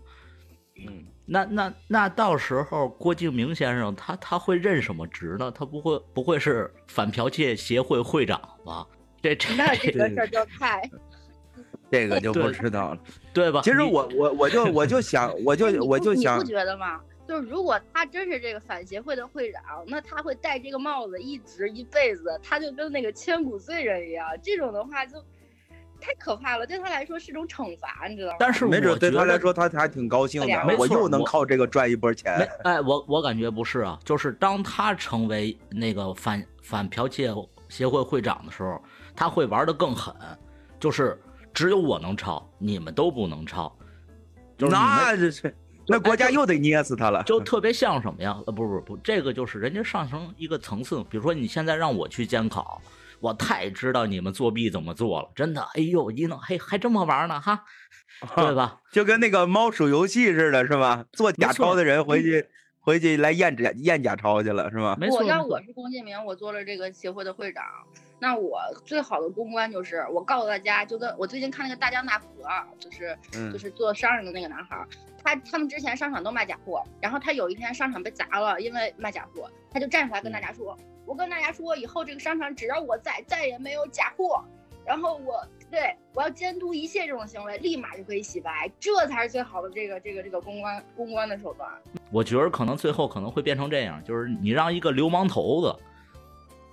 嗯，那那那到时候郭敬明先生他他会任什么职呢？他不会不会是反剽窃协会会长吧？这这那这个事儿就太 [laughs]…… 这个就不知道了。对吧？其实我我我就我就想，我就我就想你不，觉得吗？就是如果他真是这个反协会的会长，那他会戴这个帽子一直一辈子，他就跟那个千古罪人一样。这种的话就太可怕了，对他来说是种惩罚，你知道吗？但是没准对他来说，他还挺高兴的。我又能靠这个赚一波钱。哎，我我感觉不是啊，就是当他成为那个反反剽窃协会会长的时候，他会玩的更狠，就是只有我能抄，你们都不能抄，就是那这是，那国家又得捏死他了。就特别像什么呀？呃，不不不，这个就是人家上升一个层次。比如说你现在让我去监考，我太知道你们作弊怎么做了，真的，哎呦，一弄，嘿，还这么玩呢，哈，[laughs] 对吧？就跟那个猫鼠游戏似的，是吧？做假钞的人回去回去来验假验假钞去了，是吧？没错，没错我要我是龚建明，我做了这个协会的会长，那我最好的公关就是我告诉大家，就跟我最近看那个大江大河啊，就是嗯就是做商人的那个男孩儿，他他们之前商场都卖假货，然后他有一天商场被砸了，因为卖假货，他就站出来跟大家说，我跟大家说，以后这个商场只要我在，再也没有假货。然后我对我要监督一切这种行为，立马就可以洗白，这才是最好的这个这个这个公关公关的手段。我觉得可能最后可能会变成这样，就是你让一个流氓头子，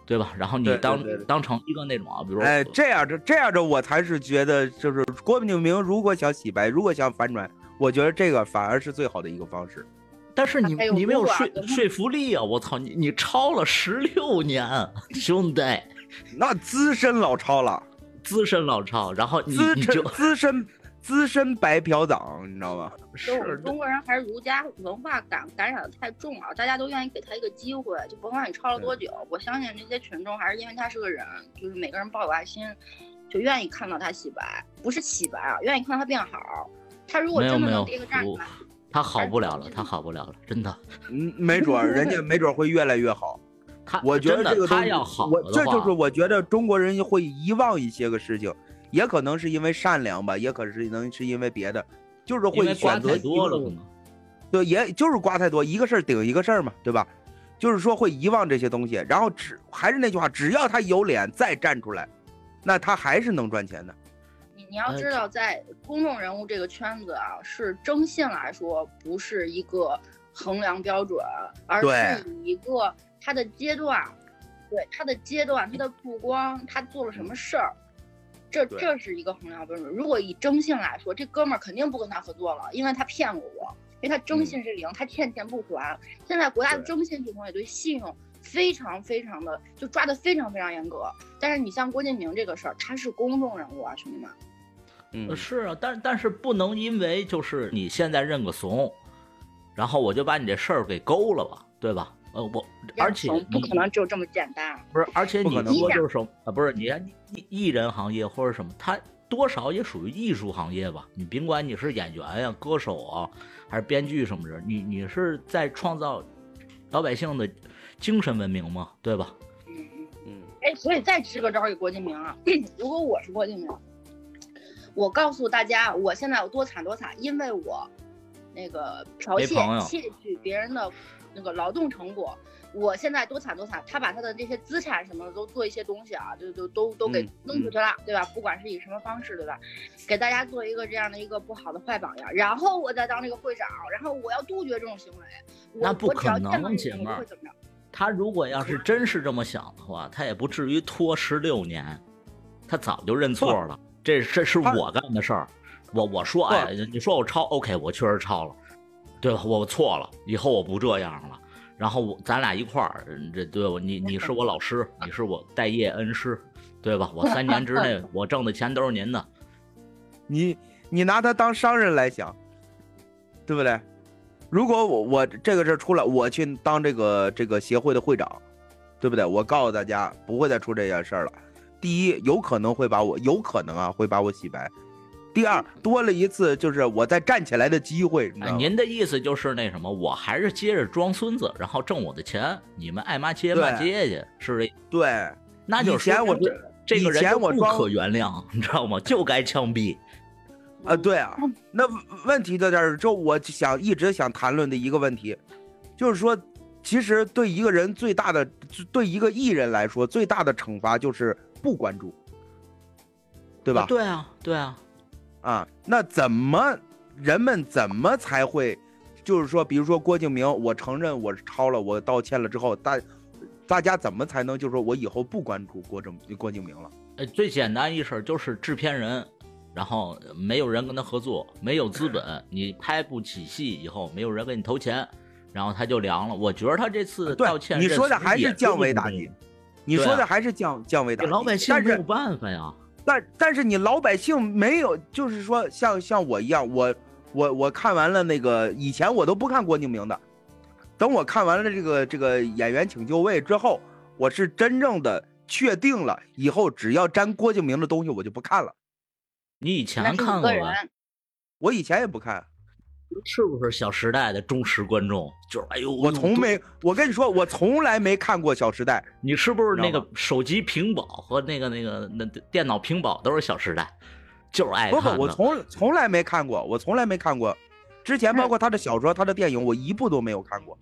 对吧？然后你对对当对对当成一个那种啊，比如哎，这样的这样的，我才是觉得，就是郭敬明如果想洗白，如果想反转，我觉得这个反而是最好的一个方式。但是你你没有说说服力啊！我操，你你抄了十六年，兄弟，那资深老抄了，资深老抄，然后你就深资深资深白嫖党，你知道吗？就我们中国人还是儒家文化感感染的太重了，大家都愿意给他一个机会，就甭管你抄了多久，我相信这些群众还是因为他是个人，就是每个人抱有爱心，就愿意看到他洗白，不是洗白啊，愿意看到他变好。他如果没有没有真的能跌个他好不了了，他好不了了，真的。嗯，没准儿人家没准儿会越来越好。[laughs] 他我觉得这个东西他要好我了的话这就是我觉得中国人会遗忘一些个事情，也可能是因为善良吧，也可是能是因为别的，就是会选择多了，个可能。对，也就是瓜太多，一个事儿顶一个事儿嘛，对吧？就是说会遗忘这些东西，然后只还是那句话，只要他有脸再站出来，那他还是能赚钱的。你你要哎知道，在公众人物这个圈子啊，是征信来说不是一个衡量标准，而是以一个他的阶段，对他的阶段、他的曝光、他做了什么事儿，这这是一个衡量标准。如果以征信来说，这哥们儿肯定不跟他合作了，因为他骗过我，因为他征信是零，他欠钱不还。现在国家的征信系统也对信用非常非常的就抓的非常非常严格。但是你像郭敬明这个事儿，他是公众人物啊，兄弟们。嗯呃，是啊，但但是不能因为就是你现在认个怂，然后我就把你这事儿给勾了吧，对吧？呃，我而且不可你能就这么简单。不是，而且你说就是说啊，不是你看艺艺人行业或者什么，他多少也属于艺术行业吧？你甭管你是演员呀、歌手啊，还是编剧什么的，你你是在创造老百姓的精神文明嘛，对吧？嗯嗯。嗯哎，所以再支个招儿给郭敬明啊！如果我是郭敬明，我告诉大家，我现在有多惨多惨，因为我那个剽窃窃取别人的那个劳动成果，我现在多惨多惨。他把他的这些资产什么的都做一些东西啊，就就都都给嗯弄出去了，对吧？不管是以什么方式，对吧？给大家做一个这样的一个不好的坏榜样，然后我再当这个会长，然后我要杜绝这种行为。我那不可能姐妹儿？他如果要是真是这么想的话，他也不至于拖十六年，他早就认错了。这这是我干的事儿，我我说不哎，你说我抄，OK，我确实抄了，对吧？我错了，以后我不这样了。然后我咱俩一块儿，这对我你你是我老师，你是我待业恩师，对吧？我三年之内 [laughs] 我挣的钱都是您的，你你拿他当商人来想，对不对？如果我我这个事儿出来，我去当这个这个协会的会长，对不对？我告诉大家不会再出这件事儿了。第一，有可能会把我有可能啊会把我洗白；第二，多了一次就是我再站起来的机会，哎，您的意思就是那什么，我还是接着装孙子，然后挣我的钱，你们爱骂街骂对街去，是这对，那就以前我这这个以人我装可原谅，你知道吗？就该枪毙。啊，对啊，那问问题在这儿，就我想一直想谈论的一个问题，就是说，其实对一个人最大的，对一个艺人来说，最大的惩罚就是不关注，对吧？对啊，对啊，啊，那怎么人们怎么才会，就是说，比如说郭敬明，我承认我抄了，我道歉了之后，大大家怎么才能就是说我以后不关注郭正郭敬明了？呃，最简单一事儿就是制片人，然后没有人跟他合作，没有资本，[laughs] 你拍不起戏以后，没有人给你投钱，然后他就凉了。我觉得他这次对道歉，你说的还是降维打击，你说的还是降降维打击，老百姓但是没有办法呀。但但是你老百姓没有，就是说像像我一样，我我我看完了那个以前我都不看郭敬明的，等我看完了这个这个演员请就位之后，我是真正的确定了以后只要沾郭敬明的东西我就不看了。你以前看过吗？我以前也不看，是不是《小时代》的忠实观众？就是哎呦，我从没，我跟你说，我从来没看过《小时代你是不是那个手机屏保和那个那个那电脑屏保都是《小时代》，就是爱》，不看的。不，我从从来没看过，我从来没看过。之前包括他的小说、他的电影，我一部都没有看过。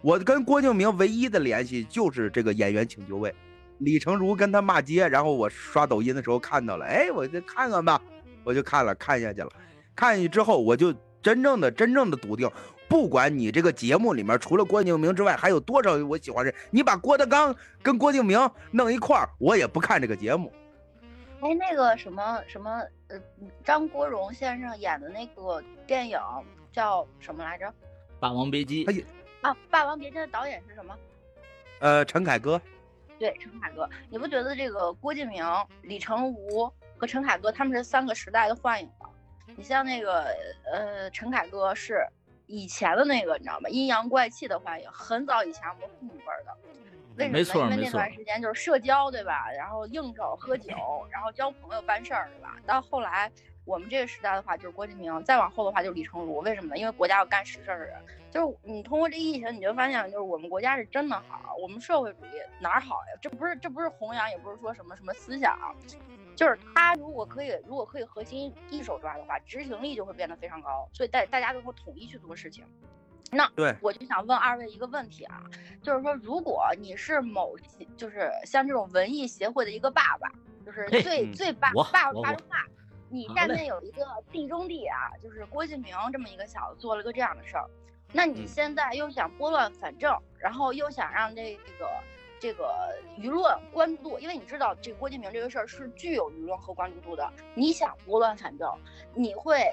我跟郭敬明唯一的联系就是这个演员请就位，李成儒跟他骂街，然后我刷抖音的时候看到了，哎，我就看看吧，我就看了，看下去了。看下去之后，我就真正的真正的笃定，不管你这个节目里面除了郭敬明之外，还有多少我喜欢人，你把郭德纲跟郭敬明弄一块儿，我也不看这个节目。哎，那个什么什么，呃，张国荣先生演的那个电影叫什么来着？《霸王别姬哎》呀，啊，《霸王别姬》的导演是什么？呃，陈凯歌，对，陈凯歌。你不觉得这个郭敬明、李成儒和陈凯歌他们是三个时代的幻影吗？你像那个呃，陈凯歌是以前的那个，你知道吗？阴阳怪气的话，也，很早以前我们父母辈儿的。为什么呢？没错因为那段时间就是社交，对吧？然后应酬、喝酒，然后交朋友、办事儿，对吧？到后来我们这个时代的话，就是郭敬明；再往后的话就是李成儒。为什么呢？因为国家要干实事儿的人。就是你通过这疫情，你就发现，就是我们国家是真的好，我们社会主义哪儿好呀？这不是这不是弘扬，也不是说什么什么思想，就是他如果可以，如果可以核心一手抓的话，执行力就会变得非常高，所以大大家都会统一去做事情。那对我就想问二位一个问题啊，就是说，如果你是某就是像这种文艺协会的一个爸爸，就是最嗯最爸我爸爸中爸，你下面有一个地中地啊，就是郭敬明这么一个小子做了个这样的事儿，那你嗯。现在又想拨乱反正，然后又想让这个这个舆论关注度，因为你知道这郭敬明这个事儿是具有舆论和关注度的，你想拨乱反正，你会，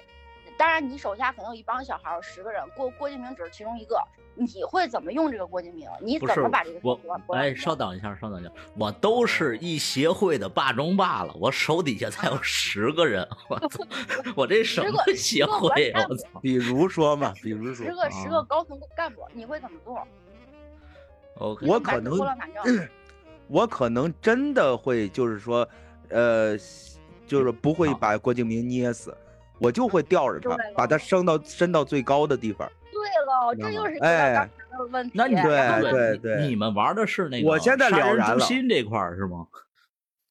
当然你手下可能有一帮小孩儿，十个人，郭郭敬明只是其中一个，你会怎么用这个郭敬明？你怎么把这个事我拨乱拨乱哎，稍等一下，稍等一下，我都是一协会的霸中霸了，我手底下才有 [laughs] 十个人，我操，我这什么十个协会呀？我操！比如说嘛，比如说十，个十个啊高层干部，你会怎么做？OK，我可能。[clears throat] 我可能真的会就是说，呃，就是不会把郭敬明捏死，我就会吊着他，把他升到升到最高的地方。对了，这就是说哎到刚才的问题。那你对对对你们玩的是那个我现在杀人了然了诛心这块儿是吗？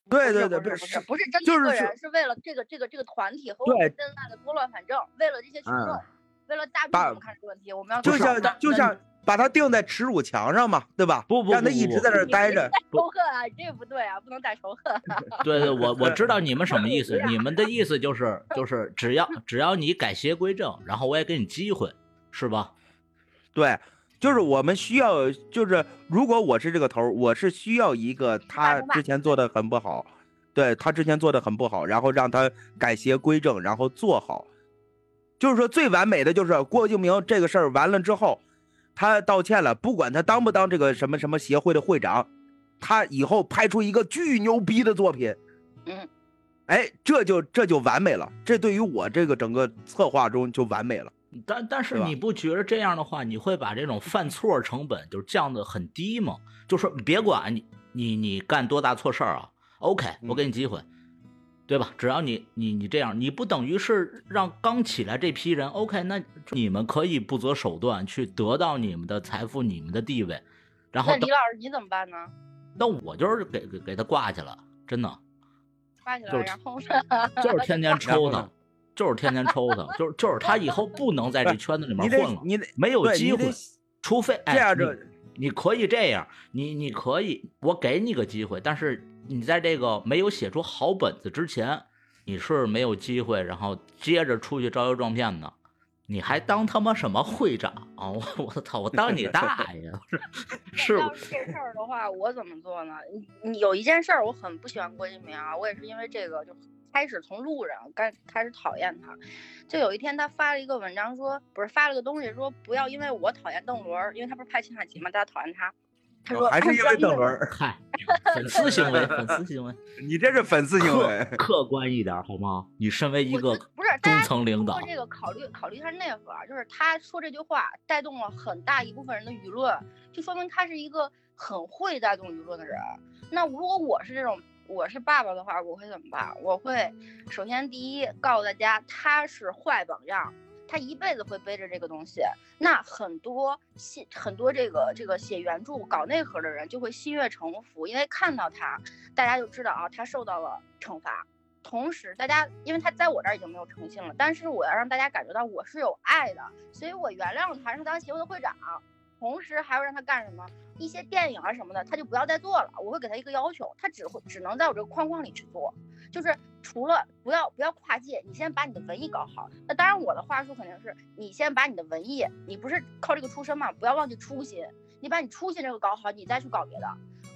对对对，不是不是是不是针就是是对个人，是为了这个这个这个团体和我们现在的拨乱反正，为了这些群众嗯，为了大众把怎么看这个问题，我们要就像就像把他定在耻辱墙上嘛，对吧？不不让他一直在这儿待着仇恨啊，这不对啊，不能带仇恨。[laughs] 对对，我我知道你们什么意思 [laughs] 你们的意思就是就是只要只要你改邪归正，然后我也给你机会，是吧？对，就是我们需要，就是如果我是这个头，我是需要一个他之前做的很不好，对他之前做的很不好，然后让他改邪归正，然后做好。就是说最完美的就是郭敬明这个事儿完了之后，他道歉了，不管他当不当这个什么什么协会的会长，他以后拍出一个巨牛逼的作品，嗯，哎，这就这就完美了，这对于我这个整个策划中就完美了。但但是你不觉得这样的话，你会把这种犯错成本就降得很低吗？就说别管你你你干多大错事儿啊，OK，我给你机会，对吧？只要你你你这样，你不等于是让刚起来这批人 OK，那你们可以不择手段去得到你们的财富、你们的地位，然后等那李老师你怎么办呢？那我就是给给给他挂去了，真的挂起来，就是然后就是天天 [laughs] 抽他就是天天抽他，就是就是他以后不能在这圈子里面 [laughs] 混了，你得没有机会除非哎这样你。你可以这样，你你可以，我给你个机会，但是你在这个没有写出好本子之前，你是没有机会，然后接着出去招摇撞骗的。你还当他妈什么会长啊？我我操！我当你大 [laughs] 爷！是要是这事儿的话，我怎么做呢？你你有一件事儿我很不喜欢郭敬明啊，我也是因为这个就开始从路人开开始讨厌他。就有一天他发了一个文章说，不是发了个东西说不要因为我讨厌邓伦，因为他不是拍秦海琪嘛，大家讨厌他。他说、哦还是因为邓伦，嗨，粉丝行为，粉丝行为，[laughs] 你这是粉丝行为客。观一点好吗？你身为一个不是中层领导这个考虑考虑一下内核啊，就是他说这句话带动了很大一部分人的舆论，就说明他是一个很会带动舆论的人。那如果我是这种我是爸爸的话，我会怎么办？我会首先第一告诉大家他是坏榜样。他一辈子会背着这个东西，那很多写很多这个这个写原著搞内核的人就会心悦诚服，因为看到他，大家就知道啊，他受到了惩罚。同时，大家因为他在我这儿已经没有诚信了，但是我要让大家感觉到我是有爱的，所以我原谅他，让他当协会的会长。同时还要让他干什么？一些电影啊什么的，他就不要再做了。我会给他一个要求，他只会只能在我这个框框里去做，就是除了不要不要跨界，你先把你的文艺搞好。那当然，我的话术肯定是你先把你的文艺，你不是靠这个出身嘛，不要忘记初心。你把你初心这个搞好，你再去搞别的。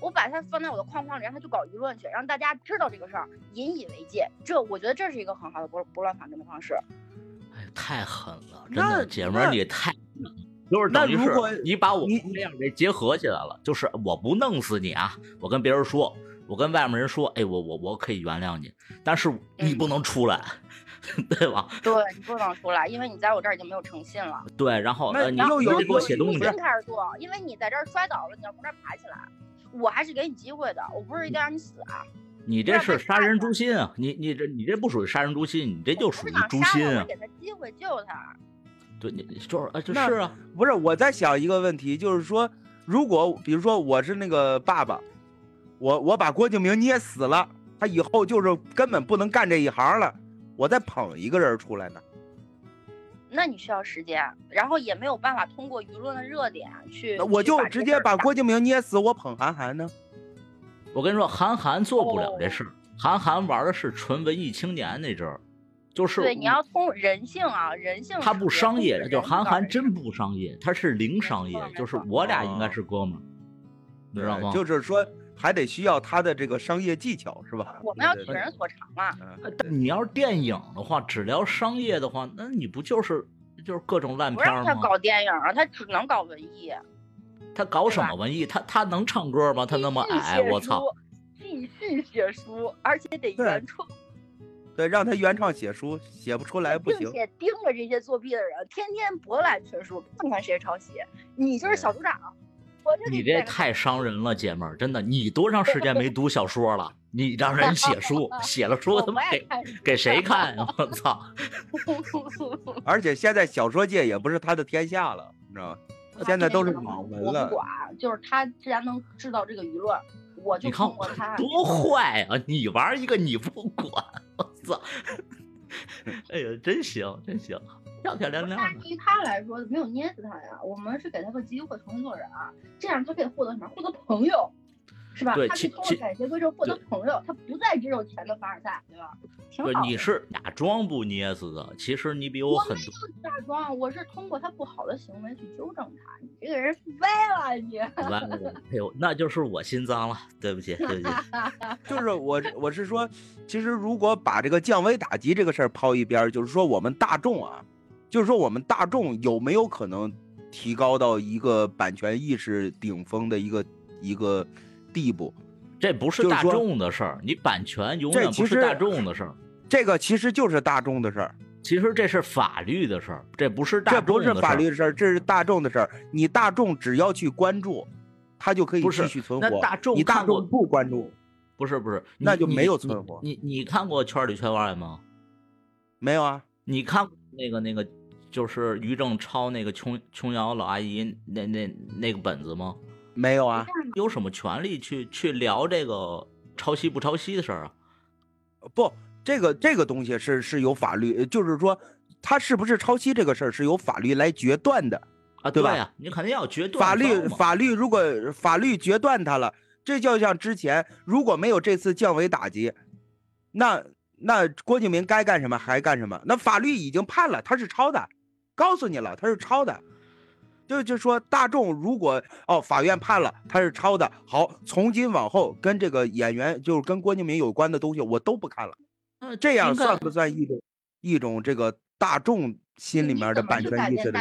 我把它放在我的框框里，让他去搞舆论去，让大家知道这个事儿，引以为戒。这我觉得这是一个很好的拨拨乱反正的方式。哎，太狠了，真的，姐们儿那你太狠了，就是那等于如果是你把我你们这样给结合起来了，就是我不弄死你啊，我跟别人说，我跟外面人说，哎，我我我可以原谅你，但是你嗯不能出来，[laughs] 对吧？对你不能出来，因为你在我这儿已经没有诚信了。对，然后那呃，你又有给我写东西重，新开始做，因为你在这儿摔倒了，你要从这儿爬起来。我还是给你机会的，我不是一定让你死啊！你这是杀人诛心啊！你你这你这不属于杀人诛心，你这就我不是想属于诛杀他，我心啊！给他机会救他。对，你就是啊，就那是啊，不是我在想一个问题，就是说，如果比如说我是那个爸爸，我我把郭敬明捏死了，他以后就是根本不能干这一行了，我再捧一个人出来呢。那你需要时间，然后也没有办法通过舆论的热点去。那我就直接把郭敬明捏死，我捧韩寒呢？我跟你说，韩寒做不了这哦事儿，韩寒玩的是纯文艺青年那阵儿，就是对，你要通人性啊，人性。他不商业，就韩寒真不。商业，他是零商业就是我俩应该哦是哥们儿，你知道吗？就是说还得需要他的这个商业技巧，是吧？我们要取人所长嘛。呃但你要是电影的话，只聊商业的话，那你不就是就是各种烂片儿吗？让他搞电影啊，他只能搞文艺。他搞什么文艺？他他能唱歌吗？他那么矮，我操！书！继续写书，而且得原创，对，让他原创写书，写不出来不行。并且盯着这些作弊的人，天天博览群书，看看谁抄袭。你就是小组长，我就给你这太伤人了，姐们儿，真的，你多长时间没读小说了？你让人写书，[laughs] 写了书我他妈给给谁看呀？我操！[laughs] 而且现在小说界也不是他的天下了，你知道吗？现在都是网文了我不管，就是他既然能制造这个舆论，我就你看通过他。多坏啊！你玩一个你不管，我操！[laughs] 哎呀，真行，真行，漂漂亮亮的。但是对于他来说，没有捏死他呀，我们是给他个机会重新做人啊，这样他可以获得什么？获得朋友，是吧？对他可以通过其其改邪归正获得朋友，他不再只有钱的凡尔赛，对吧？挺好对，的。你是假装不捏死的，其实你比我我很多。没有假装，我是通过他不好的行为去纠正他。你这个人歪了，你。完了，哎呦，那就是我心脏了，对不起，对不起。[laughs] 就是我我是说，其实如果把这个降维打击这个事儿抛一边，就是说我们大众啊，就是说我们大众有没有可能提高到一个版权意识顶峰的一个一个地步？这不是大众的事儿，你版权永远不是大众的事儿。这个其实就是大众的事儿，其实这是法律的事儿，这不是大这不是众的事儿法律的事儿，这是大众的事儿。你大众只要去关注，它就可以继续存活。那大众你大众不关注，不是不是，那就没有存活你你看过《圈里圈外》吗？没有啊？你看过那个那个就是于正抄那个琼琼瑶老阿姨那那那个本子吗？没有啊？有什么权利去去聊这个抄袭不抄袭的事儿啊？不，这个这个东西是是有法律，呃就是说他是不是抄袭这个事儿是由法律来决断的。啊，对吧呀、你肯定要决断法律法律如果法律决断他了，这就像之前如果没有这次降维打击，那那郭敬明该干什么还干什么。那法律已经判了他是抄的，告诉你了他是抄的。就就说大众如果哦法院判了他是抄的，好，从今往后跟这个演员就是跟郭敬明有关的东西我都不看了，嗯这样算不算一种一种这个大众心里面的版权意识的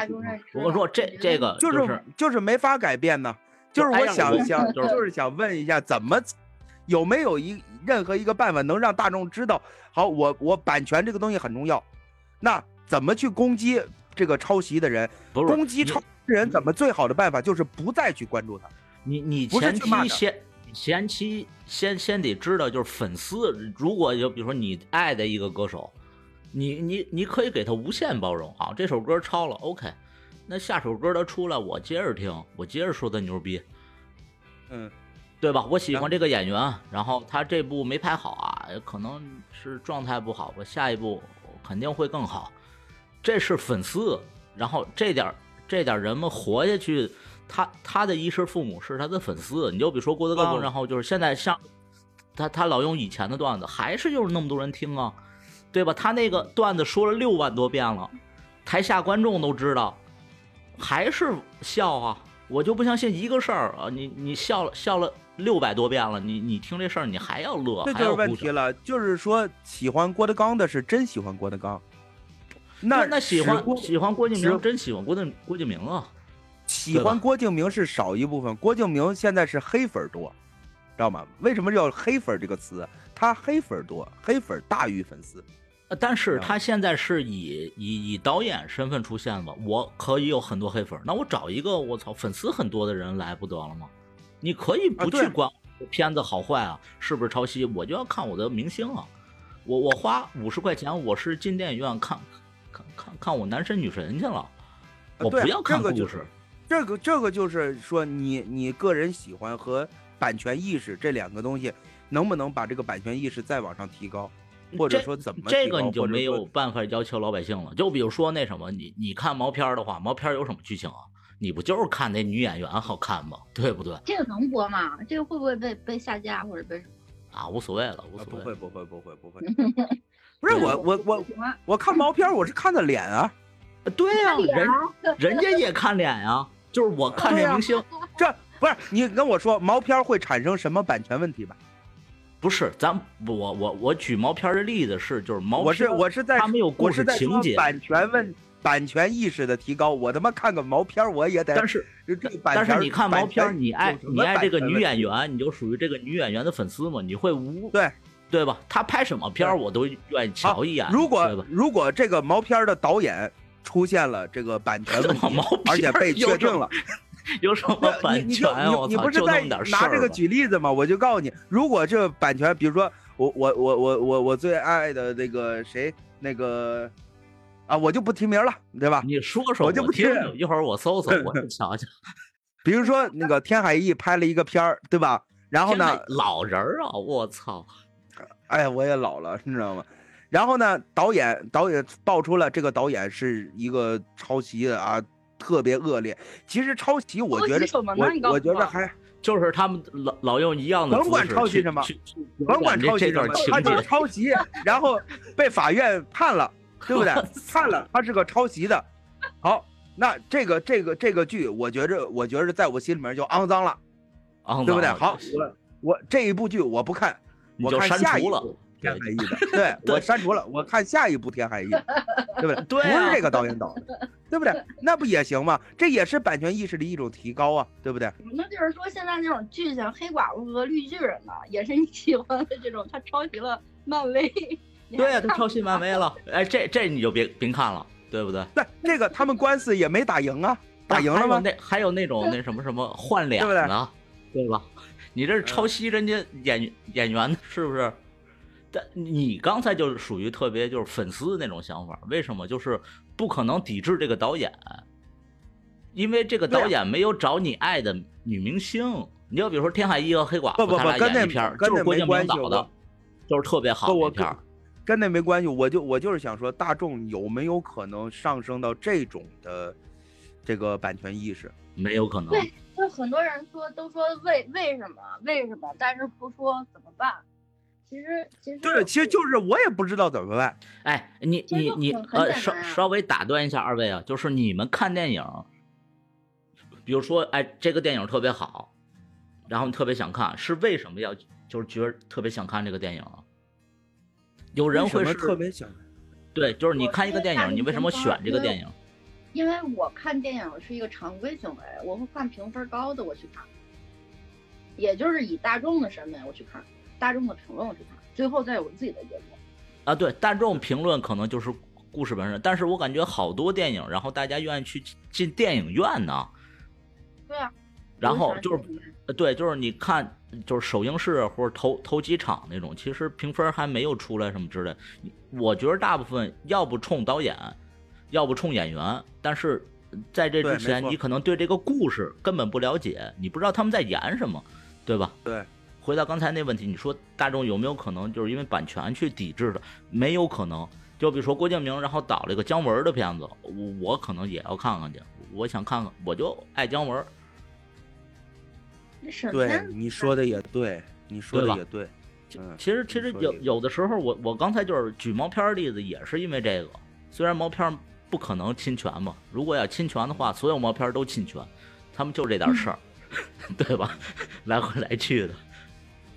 我跟你说这这个就就是就是没法改变呢。就是我想想，就是想问一下，怎么有没有一任何一个办法能让大众知道，好，我我版权这个东西很重要，那怎么去攻击这个抄袭的人？不是攻击抄人怎么最好的办法就是不再去关注他。你你前期先前期先先得知道，就是粉丝，如果就比如说你爱的一个歌手，你你你可以给他无限包容啊，这首歌超了，OK，那下首歌他出来，我接着听，我接着说他牛逼，嗯，对吧？我喜欢这个演员，然后他这部没拍好啊，可能是状态不好，我下一部肯定会更好。这是粉丝，然后这点儿这点人们活下去他他的衣食父母是他的粉丝。你就比如说郭德纲，然后就是现在像他他老用以前的段子，还是就是那么多人听啊，对吧？他那个段子说了六万多遍了，台下观众都知道，还是笑啊。我就不相信一个事儿啊，你你笑了笑了六百多遍了，你你听这事儿你还要乐，这就是。问题了，就是说喜欢郭德纲的是真喜欢郭德纲，那那喜欢喜欢郭敬明，真喜欢郭敬郭敬明啊。喜欢郭敬明是少一部分，郭敬明现在是黑粉儿多，知道吗？为什么叫黑粉儿这个词？他黑粉儿多，黑粉儿大于粉丝。呃但是啊他现在是以以以导演身份出现吧，我可以有很多黑粉儿，那我找一个我操粉丝很多的人来不得了吗？你可以不去管片子好坏啊，是不是抄袭，我就要看我的明星啊。我我花五十块钱，我是进电影院看看看看我男神女神去了，我不要看这个就故事。这个这个就是说你你个人喜欢和版权意识这两个东西，能不能把这个版权意识再往上提高，或者说怎么这个你就没有办法要求老百姓了。就比如说那什么，你你看毛片的话，毛片有什么剧情啊？你不就是看那女演员好看吗？对不对？这个能播吗？这个会不会被被下架或者被？啊，无所谓了，无啊所谓。不会不会不会不会，不 [laughs] 是我我我我看毛片儿我是看的脸啊，对呀、人啊人家也看脸啊、就是我看这明星，[laughs] 这不是你跟我说毛片儿会产生什么版权问题吧？不是咱我我我举毛片儿的例子是，就是毛片我是我是在他们有故我是事在情节，版权问版权意识的提高，我他妈看个毛片儿我也得但是但是你看毛片儿，你爱你爱这个女演员，你就属于这个女演员的粉丝嘛，你会无对对吧？他拍什么片儿我都愿意瞧一眼，如果？如果这个毛片儿的导演出现了这个版权问题毛，而且被确定了，[laughs] 有什么版权啊？我操，你你不是在拿这个举例子吗？我就告诉你，如果这版权，比如说我我我我我我最爱的那个谁那个啊，我就不提名了，对吧？你说说，我就不听听听，一会儿我搜搜，[laughs] 我也瞧瞧。比如说那个天海翼拍了一个片儿，对吧？然后呢，老人儿啊，我操！哎呀，我也老了，[laughs] 你知道吗？然后呢，导演导演爆出了这个导演是一个抄袭的啊，特别恶劣。其实抄袭，我觉得我我我觉得还就是他们老老用一样的甭管抄袭什么甭管抄袭什么，段情节他就是，抄袭，[laughs] 然后被法院判了，对不对？判了，他是个抄袭的。好，那这个这个这个剧，我觉着我觉着在我心里面就肮脏了，肮对不对？好，我我这一部剧我不看，我你就删看下一除了部。天海翼的，[laughs] 对我删除了，我看下一部天海翼，对不对？[laughs] 对啊不是这个导演导的，对不对？那不也行吗？这也是版权意识的一种提高啊，对不对？那就是说，现在那种剧像黑寡妇和绿巨人呢，也是你喜欢的这种，他抄袭了漫威。对呀、他抄袭漫威了，哎，这这你就别别看了，对不对？那，这个他们官司也没打赢啊，打赢了吗？还有那还有那种 [laughs] 那什么什么换脸对对的，对吧？你这是抄袭人家演演员的，是不是？但你刚才就是属于特别就是粉丝那种想法，为什么？就是不可能抵制这个导演，因为这个导演没有找你爱的女明星。你要比如说天海一和黑寡妇，不不他俩不跟那演一片，跟那就是郭敬没关系明导的，就是特别好的一片。跟那没关系，我就我就是想说，大众有没有可能上升到这种的这个版权意识？没有可能。很多人说都说为为什么为什么，但是不说怎么办。其实其实对，其实就是我也不知道怎么办。哎，你你你呃，稍稍微打断一下二位啊，就是你们看电影，比如说哎，这个电影特别好，然后你特别想看，是为什么要就是觉得特别想看这个电影啊？有人会是特别想，对，就是你看一个电影，你为什么选这个电影？因为我看电影是一个常规行为，我会看评分高的我去看，也就是以大众的审美我去看，大众的评论我去看，最后再有自己的结果。啊，对，大众评论可能就是故事本身，但是我感觉好多电影，然后大家愿意去进电影院呢，对啊，然后就是对，就是你看，就是首映式或者头头几场那种，其实评分还没有出来什么之类。我觉得大部分要不冲导演，要不冲演员，但是在这之前，你可能对这个故事根本不了解，你不知道他们在演什么，对吧？对，回到刚才那问题，你说大众有没有可能就是因为版权去抵制的？没有可能。就比如说郭敬明，然后导了一个姜文的片子，我我可能也要看看去，我想看看，我就爱姜文，对你说的也对，你说的也对，嗯，其实其实有有的时候我我刚才就是举毛片儿例子，也是因为这个。虽然毛片儿不可能侵权嘛，如果要侵权的话，所有毛片儿都侵权，他们就这点事儿，[laughs] 对吧？[laughs] 来回来去的，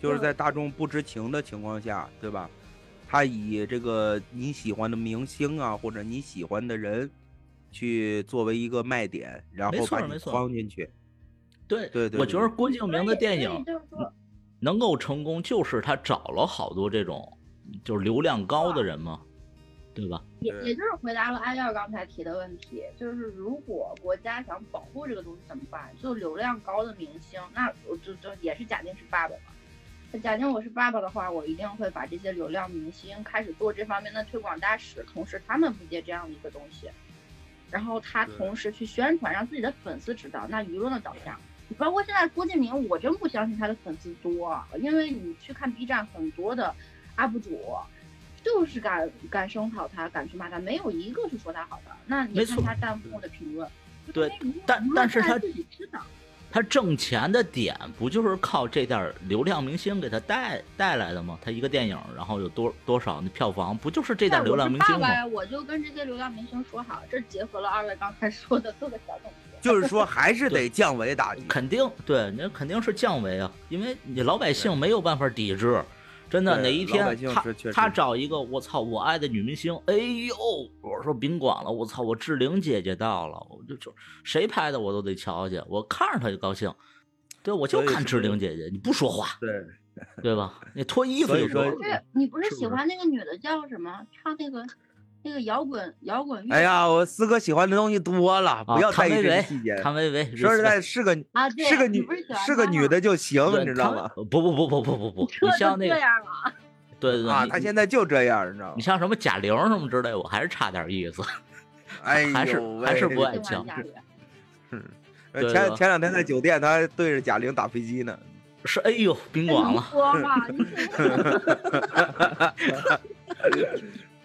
就是在大众不知情的情况下，对吧？他以这个你喜欢的明星啊，或者你喜欢的人，去作为一个卖点，然后把你错没错框进去。对对对我觉得郭敬明的电影能够成功，就是他找了好多这种就是流量高的人嘛，对吧？也也就是回答了艾耀刚才提的问题，就是如果国家想保护这个东西怎么办？就流量高的明星，那我就就也是假定是爸爸嘛。假定我是爸爸的话，我一定会把这些流量明星开始做这方面的推广大使，同时他们不接这样的一个东西，然后他同时去宣传，让自己的粉丝知道，那舆论的导向。你包括现在郭敬明，我真不相信他的粉丝多，因为你去看 B 站很多的 UP 主，就是敢敢声讨他，敢去骂他，没有一个是说他好的。那你没看他弹幕的评论，对但但是他自己知道，他挣钱的点不就是靠这点流量明星给他带带来的吗？他一个电影，然后有多多少那票房，不就是这点流量明星吗？我爸爸，我就跟这些流量明星说好，这结合了二位刚才说的各个小动作。[laughs] 就是说，还是得降维打击。肯定对，那肯定是降维啊，因为你老百姓没有办法抵制。真的，哪一天他他找一个我操我爱的女明星，哎呦，我说宾馆了，我操我志玲姐姐到了，我就就谁拍的我都得瞧去，我看着她就高兴。对，我就看志玲姐姐，你不说话，对，对吧？你脱衣服就说不是你不是喜欢那个女的叫什么？唱那个那个摇滚摇滚乐。哎呀，我四哥喜欢的东西多了，啊不要在意这些细节。汤唯唯，说实在，是个啊，是个女是个女的就行，你知道吗？不不不不不不不，你像那个。[laughs] 对对对，啊，你她现在就这样，你知道吗你？像什么贾玲什么之类，我还是差点意思，[laughs] 哎呦 [laughs] 还是，还是不爱喜欢讲家里呃对吧前前两天在酒店，他对着贾玲打飞机呢。是哎呦宾馆了，说嘛，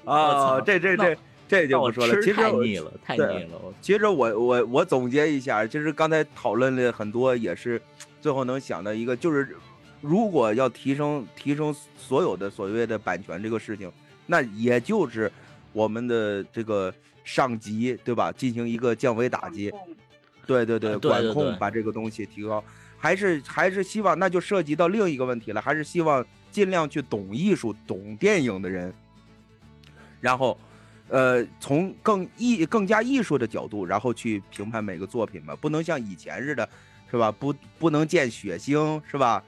[laughs] 你哦，这这这这就不说了。其实太腻了，太腻了，其实我我我总结一下，其实刚才讨论了很多，也是最后能想到一个，就是如果要提升提升所有的所谓的版权这个事情，那也就是我们的这个上级对吧，进行一个降维打击，对对对，管控把这个东西提高，还是还是希望，那就涉及到另一个问题了，还是希望尽量去懂艺术、懂电影的人，然后，呃，从更艺更加艺术的角度，然后去评判每个作品嘛，不能像以前似的，是吧？不不能见血腥，是吧？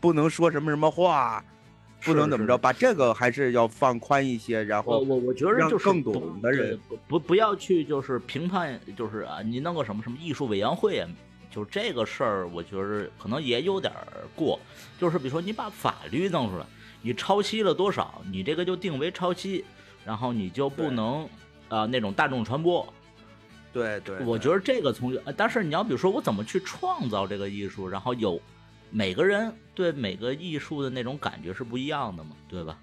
不能说什么什么话，不能怎么着，把这个还是要放宽一些，然后我我我觉得就是更懂的人不不不要去就是评判，就是啊，你弄个什么什么艺术委员会啊，就这个事儿，我觉得可能也有点过。就是比如说你把法律弄出来，你抄袭了多少，你这个就定为抄袭，然后你就不能呃、那种大众传播。对对，我觉得这个从，呃但是你要比如说我怎么去创造这个艺术，然后有每个人对每个艺术的那种感觉是不一样的嘛，对吧？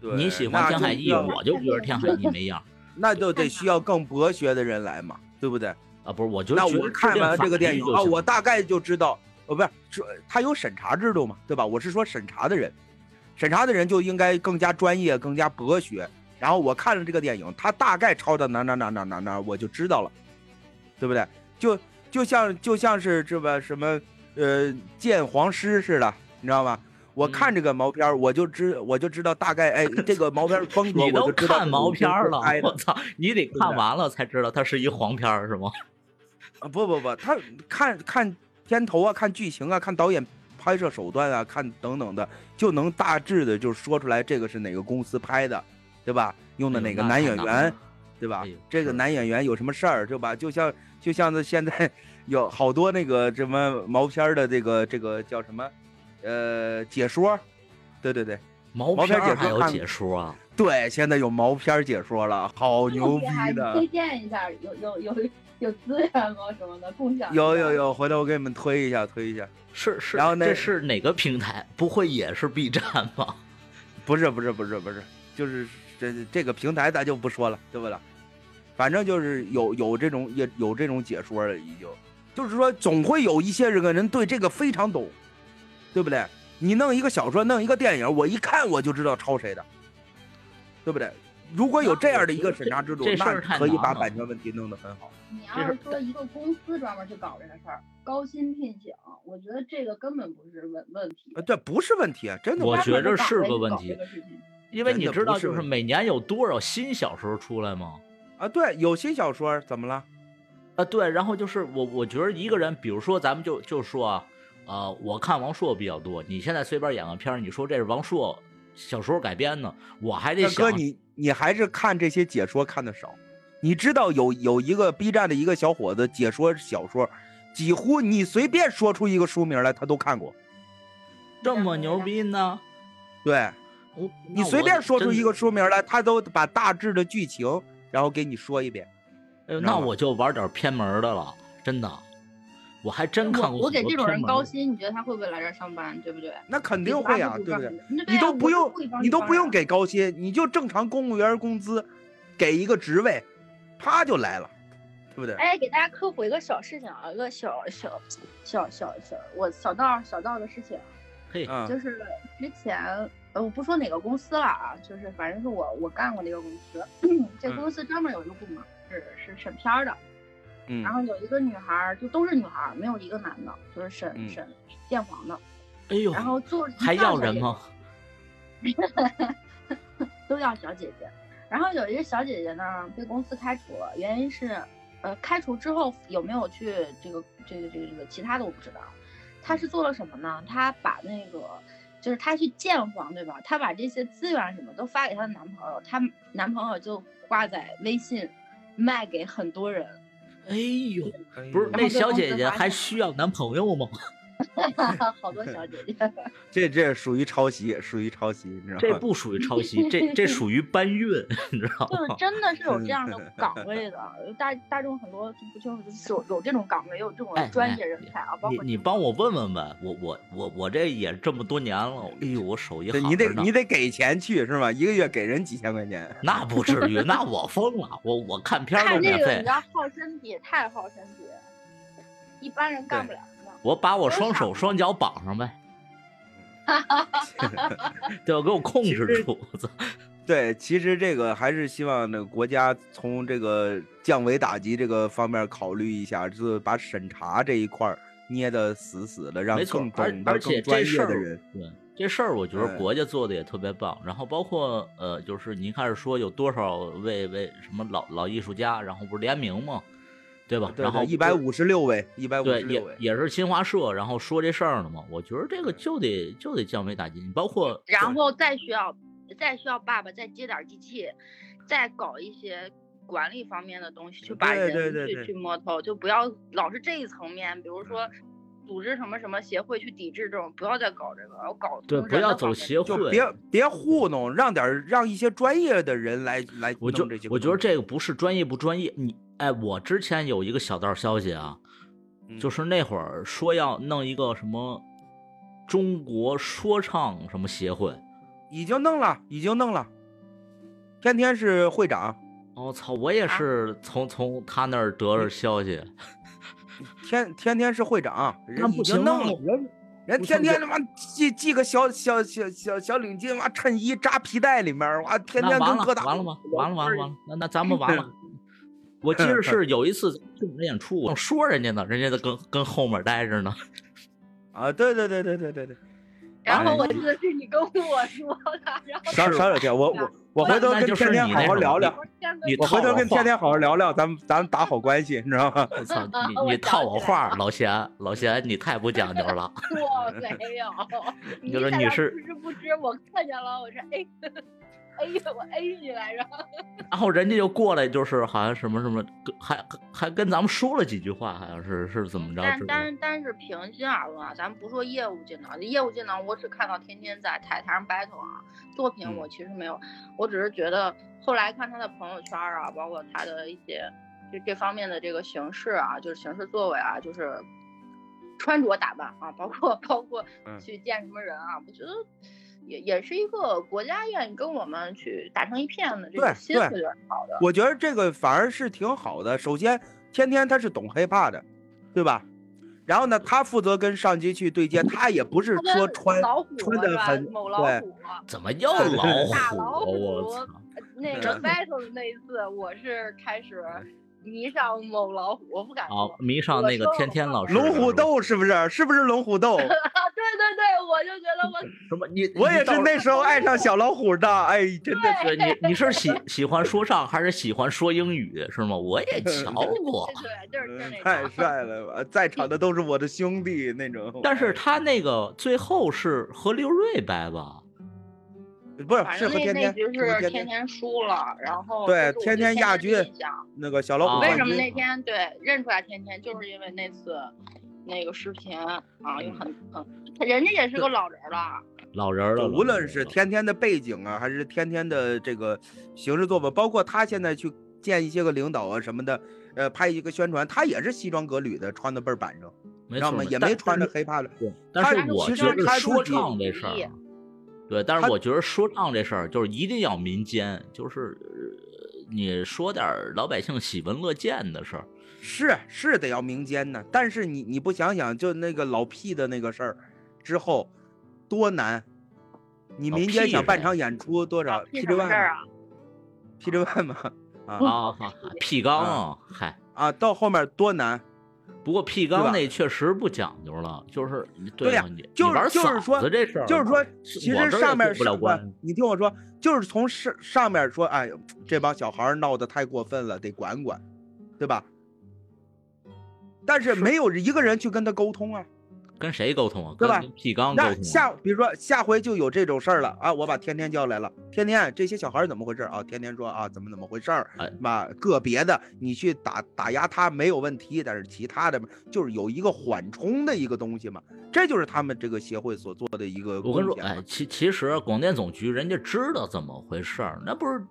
对你喜欢天海翼，我就觉得天海翼没样 [laughs] 那就得需要更博学的人来嘛，对不对？啊，不是，我就那觉得我看完这个电影啊，我大概就知道，哦，不是说他有审查制度嘛，对吧？我是说审查的人，审查的人就应该更加专业、更加博学。然后我看了这个电影，他大概抄的哪哪哪哪哪哪，我就知道了，对不对？就就像就像是这个什么呃鉴黄师似的，你知道吗？我看这个毛片儿，我就知我就知道大概哎，[laughs] 这个毛片儿风格你都我就知道看毛片儿了拍，的我操！你得看完了才知道它是一黄片儿是吗？[laughs] 啊，不不不，他看看片头啊，看剧情啊，看导演拍摄手段啊，看等等的，就能大致的就说出来这个是哪个公司拍的，对吧？用的哪个男演员了，对吧哎？这个男演员有什么事儿，对吧？就像就像是现在 [laughs] 有好多那个什么毛片的这个这个叫什么，呃，解说，对对对毛毛片儿还有解说啊？对，现在有毛片儿解说了，好牛逼的推。荐一下，有有有有资源吗？什么的共享？有有。有，回头我给你们推一下，推一下。是是，然后那这是哪个平台？不会也是 B 站吗？[laughs] 不是不是不是不是，就是这这个平台咱就不说了，对不对？反正就是有有这种也有这种解说了，已经。就是说总会有一些人个人对这个非常懂，对不对？你弄一个小说，弄一个电影，我一看我就知道抄谁的，对不对？如果有这样的一个审查制度，那可以把版权问题弄得很好。你要是说一个公司专门去搞这个事儿，高薪聘请，我觉得这个根本不是问问题。呃，这不是问题啊，真的。我觉着是个问题因为你知道，就是每年有多少新小说出来吗？啊，对，有新小说怎么了？啊，对，然后就是我，我觉得一个人，比如说咱们就就说啊，呃，我看王朔比较多，你现在随便演个片儿，你说这是王朔小说改编的，我还得大哥，想，你你还是看这些解说看的少。你知道有有一个 B 站的一个小伙子解说小说，几乎你随便说出一个书名来，他都看过。这么牛逼呢？对我你随便说出一个，书名来，他都把大致的剧情然后给你说一遍。那我就玩点偏门的了，真的，我还真看过我我给这种人高薪，你觉得他会不会来这儿上班？对不对？那肯定会啊，对不对？你都不用你你都不用给高薪，你就正常公务员工资，给一个职位，啪就来了，对不对？哎，给大家科普一个小事情啊，一个小小小小小我小道小道的事情，嘿，嗯就是之前呃我不说哪个公司了啊，就是反正是我我干过的一个公司，[clears throat] 这嗯公司专门有一个部门是是审片儿的，嗯然后有一个女孩儿，就都是女孩儿，没有一个男的，就是审嗯审鉴黄的，哎呦，然后做还要人吗？[laughs] 都要小姐姐。然后有一个小姐姐呢被公司开除了，原因是，呃，开除之后有没有去这个这个这个这个其他的我不知道。她是做了什么呢？她把那个就是她去见黄对吧？她把这些资源什么都发给她的男朋友，她男朋友就挂在微信卖给很多人。哎呦，哎不是那小姐姐还需要男朋友吗？[laughs] 好多小姐姐，[laughs] 这这属于抄袭，属于抄袭，你知道吗？这 [laughs] 不属于抄袭，这这属于搬运，你知道就是吗？真的是有这样的岗位的，大大众很多就不清楚，就是有有这种岗位，有这种哎专哎业人才啊，包你括你帮我问问呗，我我我我这也这么多年了，哎呦，我手艺好对你得你得给钱去是吧？一个月给人几千块钱。那不至于，那我疯了，我我看片儿都看这个，你免费知，道耗身体，太耗身体，一般人干不了的。我把我双手双脚绑上呗，[laughs] 对，给我控制住，我操对，其实这个还是希望那个国家从这个降维打击这个方面考虑一下，就是把审查这一块捏得死死的，让更，而懂得、而且更专这事儿业的人。，对这事儿，我觉得嗯国家做的也特别棒。然后包括呃，就是您开始说有多少位位什么老老艺术家，然后不是联名吗？对吧？对然后对，一百五十六位，一百五十六位。也是新华社，然后说这事儿呢嘛。我觉得这个就得就得降维打击，你包括然后再需要，再需要爸爸再接点机器，再搞一些管理方面的东西，去把人去对对去摸透，就不要老是这一层面，比如说。组织什么什么协会去抵制这种，不要再搞这个，要搞对，从不要走协会。就别别糊弄，让点让一些专业的人来来我就我觉得这个不是专业不专业，你哎，我之前有一个小道消息啊，就嗯是那会儿说要弄一个什么中国说唱什么协会，已经弄了，已经弄了。天天是会长，我、操，我也是从从他那儿得着消息，[laughs] 天天天是会长，人已经弄了，人人天天他妈系系个小小小小小领巾，哇，衬衣扎皮带里面，哇，天天跟疙瘩完了吗？完了完了完了，那那咱们完了。[laughs] 我记得 [laughs] 是有一次去我们演出，我说人家呢，人家在跟跟后面待着呢。[laughs] 啊，对对对对对对对，然后哎我记得是你跟我说的，然后少少有点，我我 [laughs] 我回头跟天天好好聊聊，你我回头跟天天好好聊聊，咱们咱们打好关系，你知道吗？我操，你你套我话，老贤老贤，你太不讲究了。我没有，你就是你是不知不知，我看见了，我是 A [laughs] 我 A 你来着，然后人家就过来，就是好像什么什么，还还还跟咱们说了几句话，好像是是怎么着？但是但是但是平心而论啊，咱们不说业务技能，业务技能我只看到天天在台台上 battle 啊，作品嗯我其实没有，我只是觉得后来看他的朋友圈啊，包括他的一些就这方面的这个形式啊，就是形式作为啊，就是穿着打扮啊，包括包括嗯去见什么人啊，我觉得。也也是一个国家愿意跟我们去打成一片的这对个心，对我觉得是好的。我觉得这个反而是挺好的。首先，天天他是懂 hiphop 的，对吧？然后呢，他负责跟上级去对接，他也不是说穿老虎穿的很某老对虎，怎么又对老大虎？老虎我操！那个 battle 的那一次，我是开始迷上某老虎，我不敢说。哦，迷上那个天天老师。龙虎斗是不是？是不是龙虎斗？[laughs] 对对对，我就觉得我什么？你我也是那时候爱上小老虎的，哎，真的是。你你是喜喜欢说唱还是喜欢说英语是吗？我也瞧 [laughs] 过，对，就是就是那太。帅了吧！在场的都是我的兄弟那种。但是他那个最后是和刘瑞掰吧？不是反正那那是和天天，局是是天天天输了，然后对天天亚军那个小老虎啊为什么那天对认出来天天，就是因为那次那个视频啊，有很很，人家也是个老人了，老人了，无论是天天的背景啊，还是天天的这个行事作风，包括他现在去见一些个领导啊什么的，呃，拍一个宣传，他也是西装革履的，穿的倍儿板正，没知道吗？也没穿着黑怕的。对，但他是我其觉得说唱这事儿啊，对，但是我觉得说唱这事儿就是一定要民间，就是呃你说点老百姓喜闻乐见的事儿。是是得要民间的，但是你你不想想，就那个老 P 的那个事儿之后多难，你民间 P 想办场演出多少 P 什 G 么 One 事儿嘛啊？P G One 嘛啊。啊，，P 缸啊，嗨，啊，到后面多难，不过吧缸那确实不讲究了，就是对呀就是就是说这事儿，就是说，其实上面是。你听我说，就是从上上面说，哎，这帮小孩闹得太过分了，得管管，对吧？但是没有一个人去跟他沟通啊。跟谁沟通啊？对吧跟 P 缸沟通啊。那下，比如说下回就有这种事儿了啊，我把天天叫来了，天天这些小孩儿怎么回事儿啊？天天说啊，怎么怎么回事儿哎？嘛，个别的你去打打压他没有问题，但是其他的嘛就是有一个缓冲的一个东西嘛，这就是他们这个协会所做的一个我跟你说，哎，其其实广电总局人家知道怎么回事儿，那不是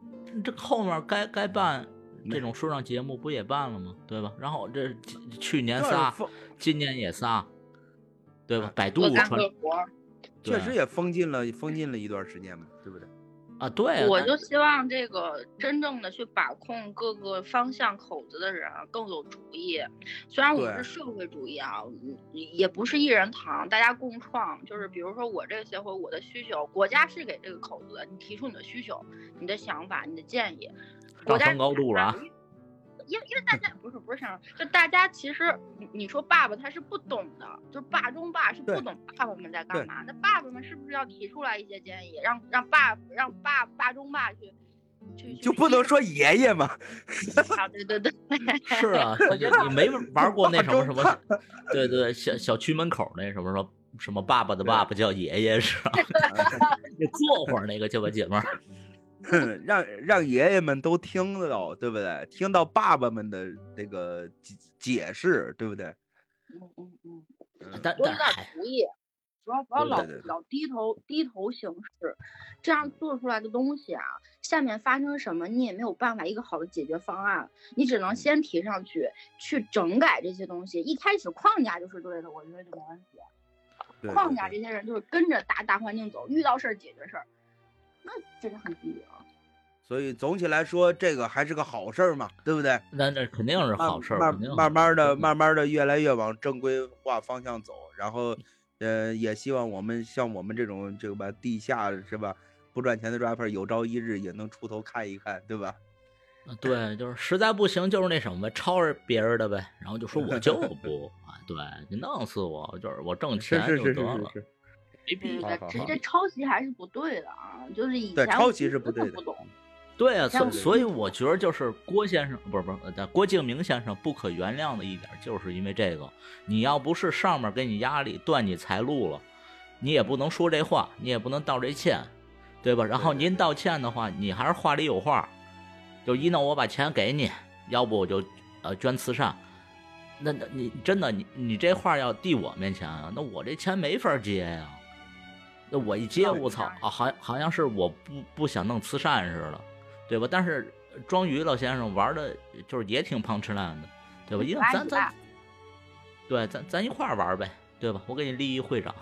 这后面该该办这种说唱节目不也办了吗？对吧？然后这去年仨，今年也仨，对吧？百度确实也封禁了，封禁了一段时间嘛，对不对？啊，对啊，我就希望这个真正的去把控各个方向口子的人啊更有主意。虽然我们是社会主义啊，嗯也不是一人堂，大家共创。就是比如说我这个协会，我的需求，国家是给这个口子的，你提出你的需求、你的想法、你的建议，国家上升高度了啊。因为因为大家不是不是上，就大家其实你你说爸爸他是不懂的，就是爸中爸是不懂爸爸们在干嘛。那爸爸们是不是要提出来一些建议，让让爸让爸爸中爸去就不能说爷爷吗，[laughs] 啊？[laughs] 对对对，是啊，你你没玩过那什么什么？对对，小小区门口那什么什么什么爸爸的爸爸叫爷爷是吧？[laughs] 你坐会儿那个去吧，姐们儿。[laughs] 让让爷爷们都听得到，对不对？听到爸爸们的这个解解释，对不对？嗯嗯嗯，嗯多有点但但主意，不要不要老老低头低头行事，这样做出来的东西啊，下面发生什么你也没有办法一个好的解决方案，你只能先提上去去整改这些东西。一开始框架就是对的，我觉得就没问题。框架这些人就是跟着大大环境走，遇到事儿解决事儿，那真是很低啊。所以总体来说，这个还是个好事儿嘛，对不对？那那肯定是好事儿，慢慢慢的、嗯慢慢的越来越往正规化方向走，然后，呃，也希望我们像我们这种这个吧地下是吧不赚钱的 rapper，有朝一日也能出头看一看，对吧？啊对，就是实在不行就是那什么呗，抄着别人的呗，然后就说我就不啊，[laughs] 对你弄死我，就是我挣是钱是是就是得了，是是，没必要。对对对，好好好直接抄袭还是不对的啊！就是以前抄袭是真不对的的不懂，对啊，所所以我觉得就是郭先生不是不是呃郭敬明先生不可原谅的一点，就是因为这个，你要不是上面给你压力断你财路了，你也不能说这话，你也不能道这歉，对吧？然后您道歉的话，你还是话里有话，就一弄我把钱给你，要不我就呃捐慈善。那那你真的你你这话要递我面前啊，那我这钱没法接呀。那我一接，我操啊，好像好像是我不不想弄慈善似的，对吧？但是庄宇老先生玩的就是也挺胖吃烂的，对吧？因为咱咱对咱咱一块儿玩呗，对吧？我给你立一会长，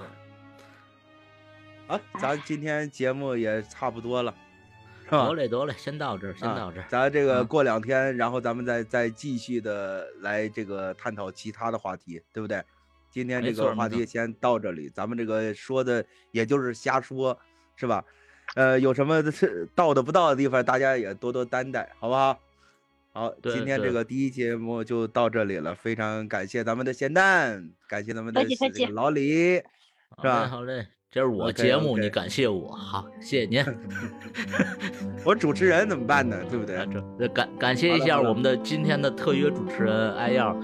啊，咱今天节目也差不多了，吧得？嘞得嘞，先到这儿，先啊到这儿。咱这个嗯过两天，然后咱们再再继续的来这个探讨其他的话题，对不对？今天这个话题先到这里，咱们这个说的也就是瞎说，是吧？呃，有什么是到的不到的地方，大家也多多担待，好不好？好，今天这个第一节目就到这里了，非常感谢咱们的咸蛋，感谢咱们的老李，是吧好嘞，这是我节目你感谢我，好，谢谢您。[laughs] 我主持人怎么办呢？对不对感感谢一下我们的今天的特约主持人艾耀，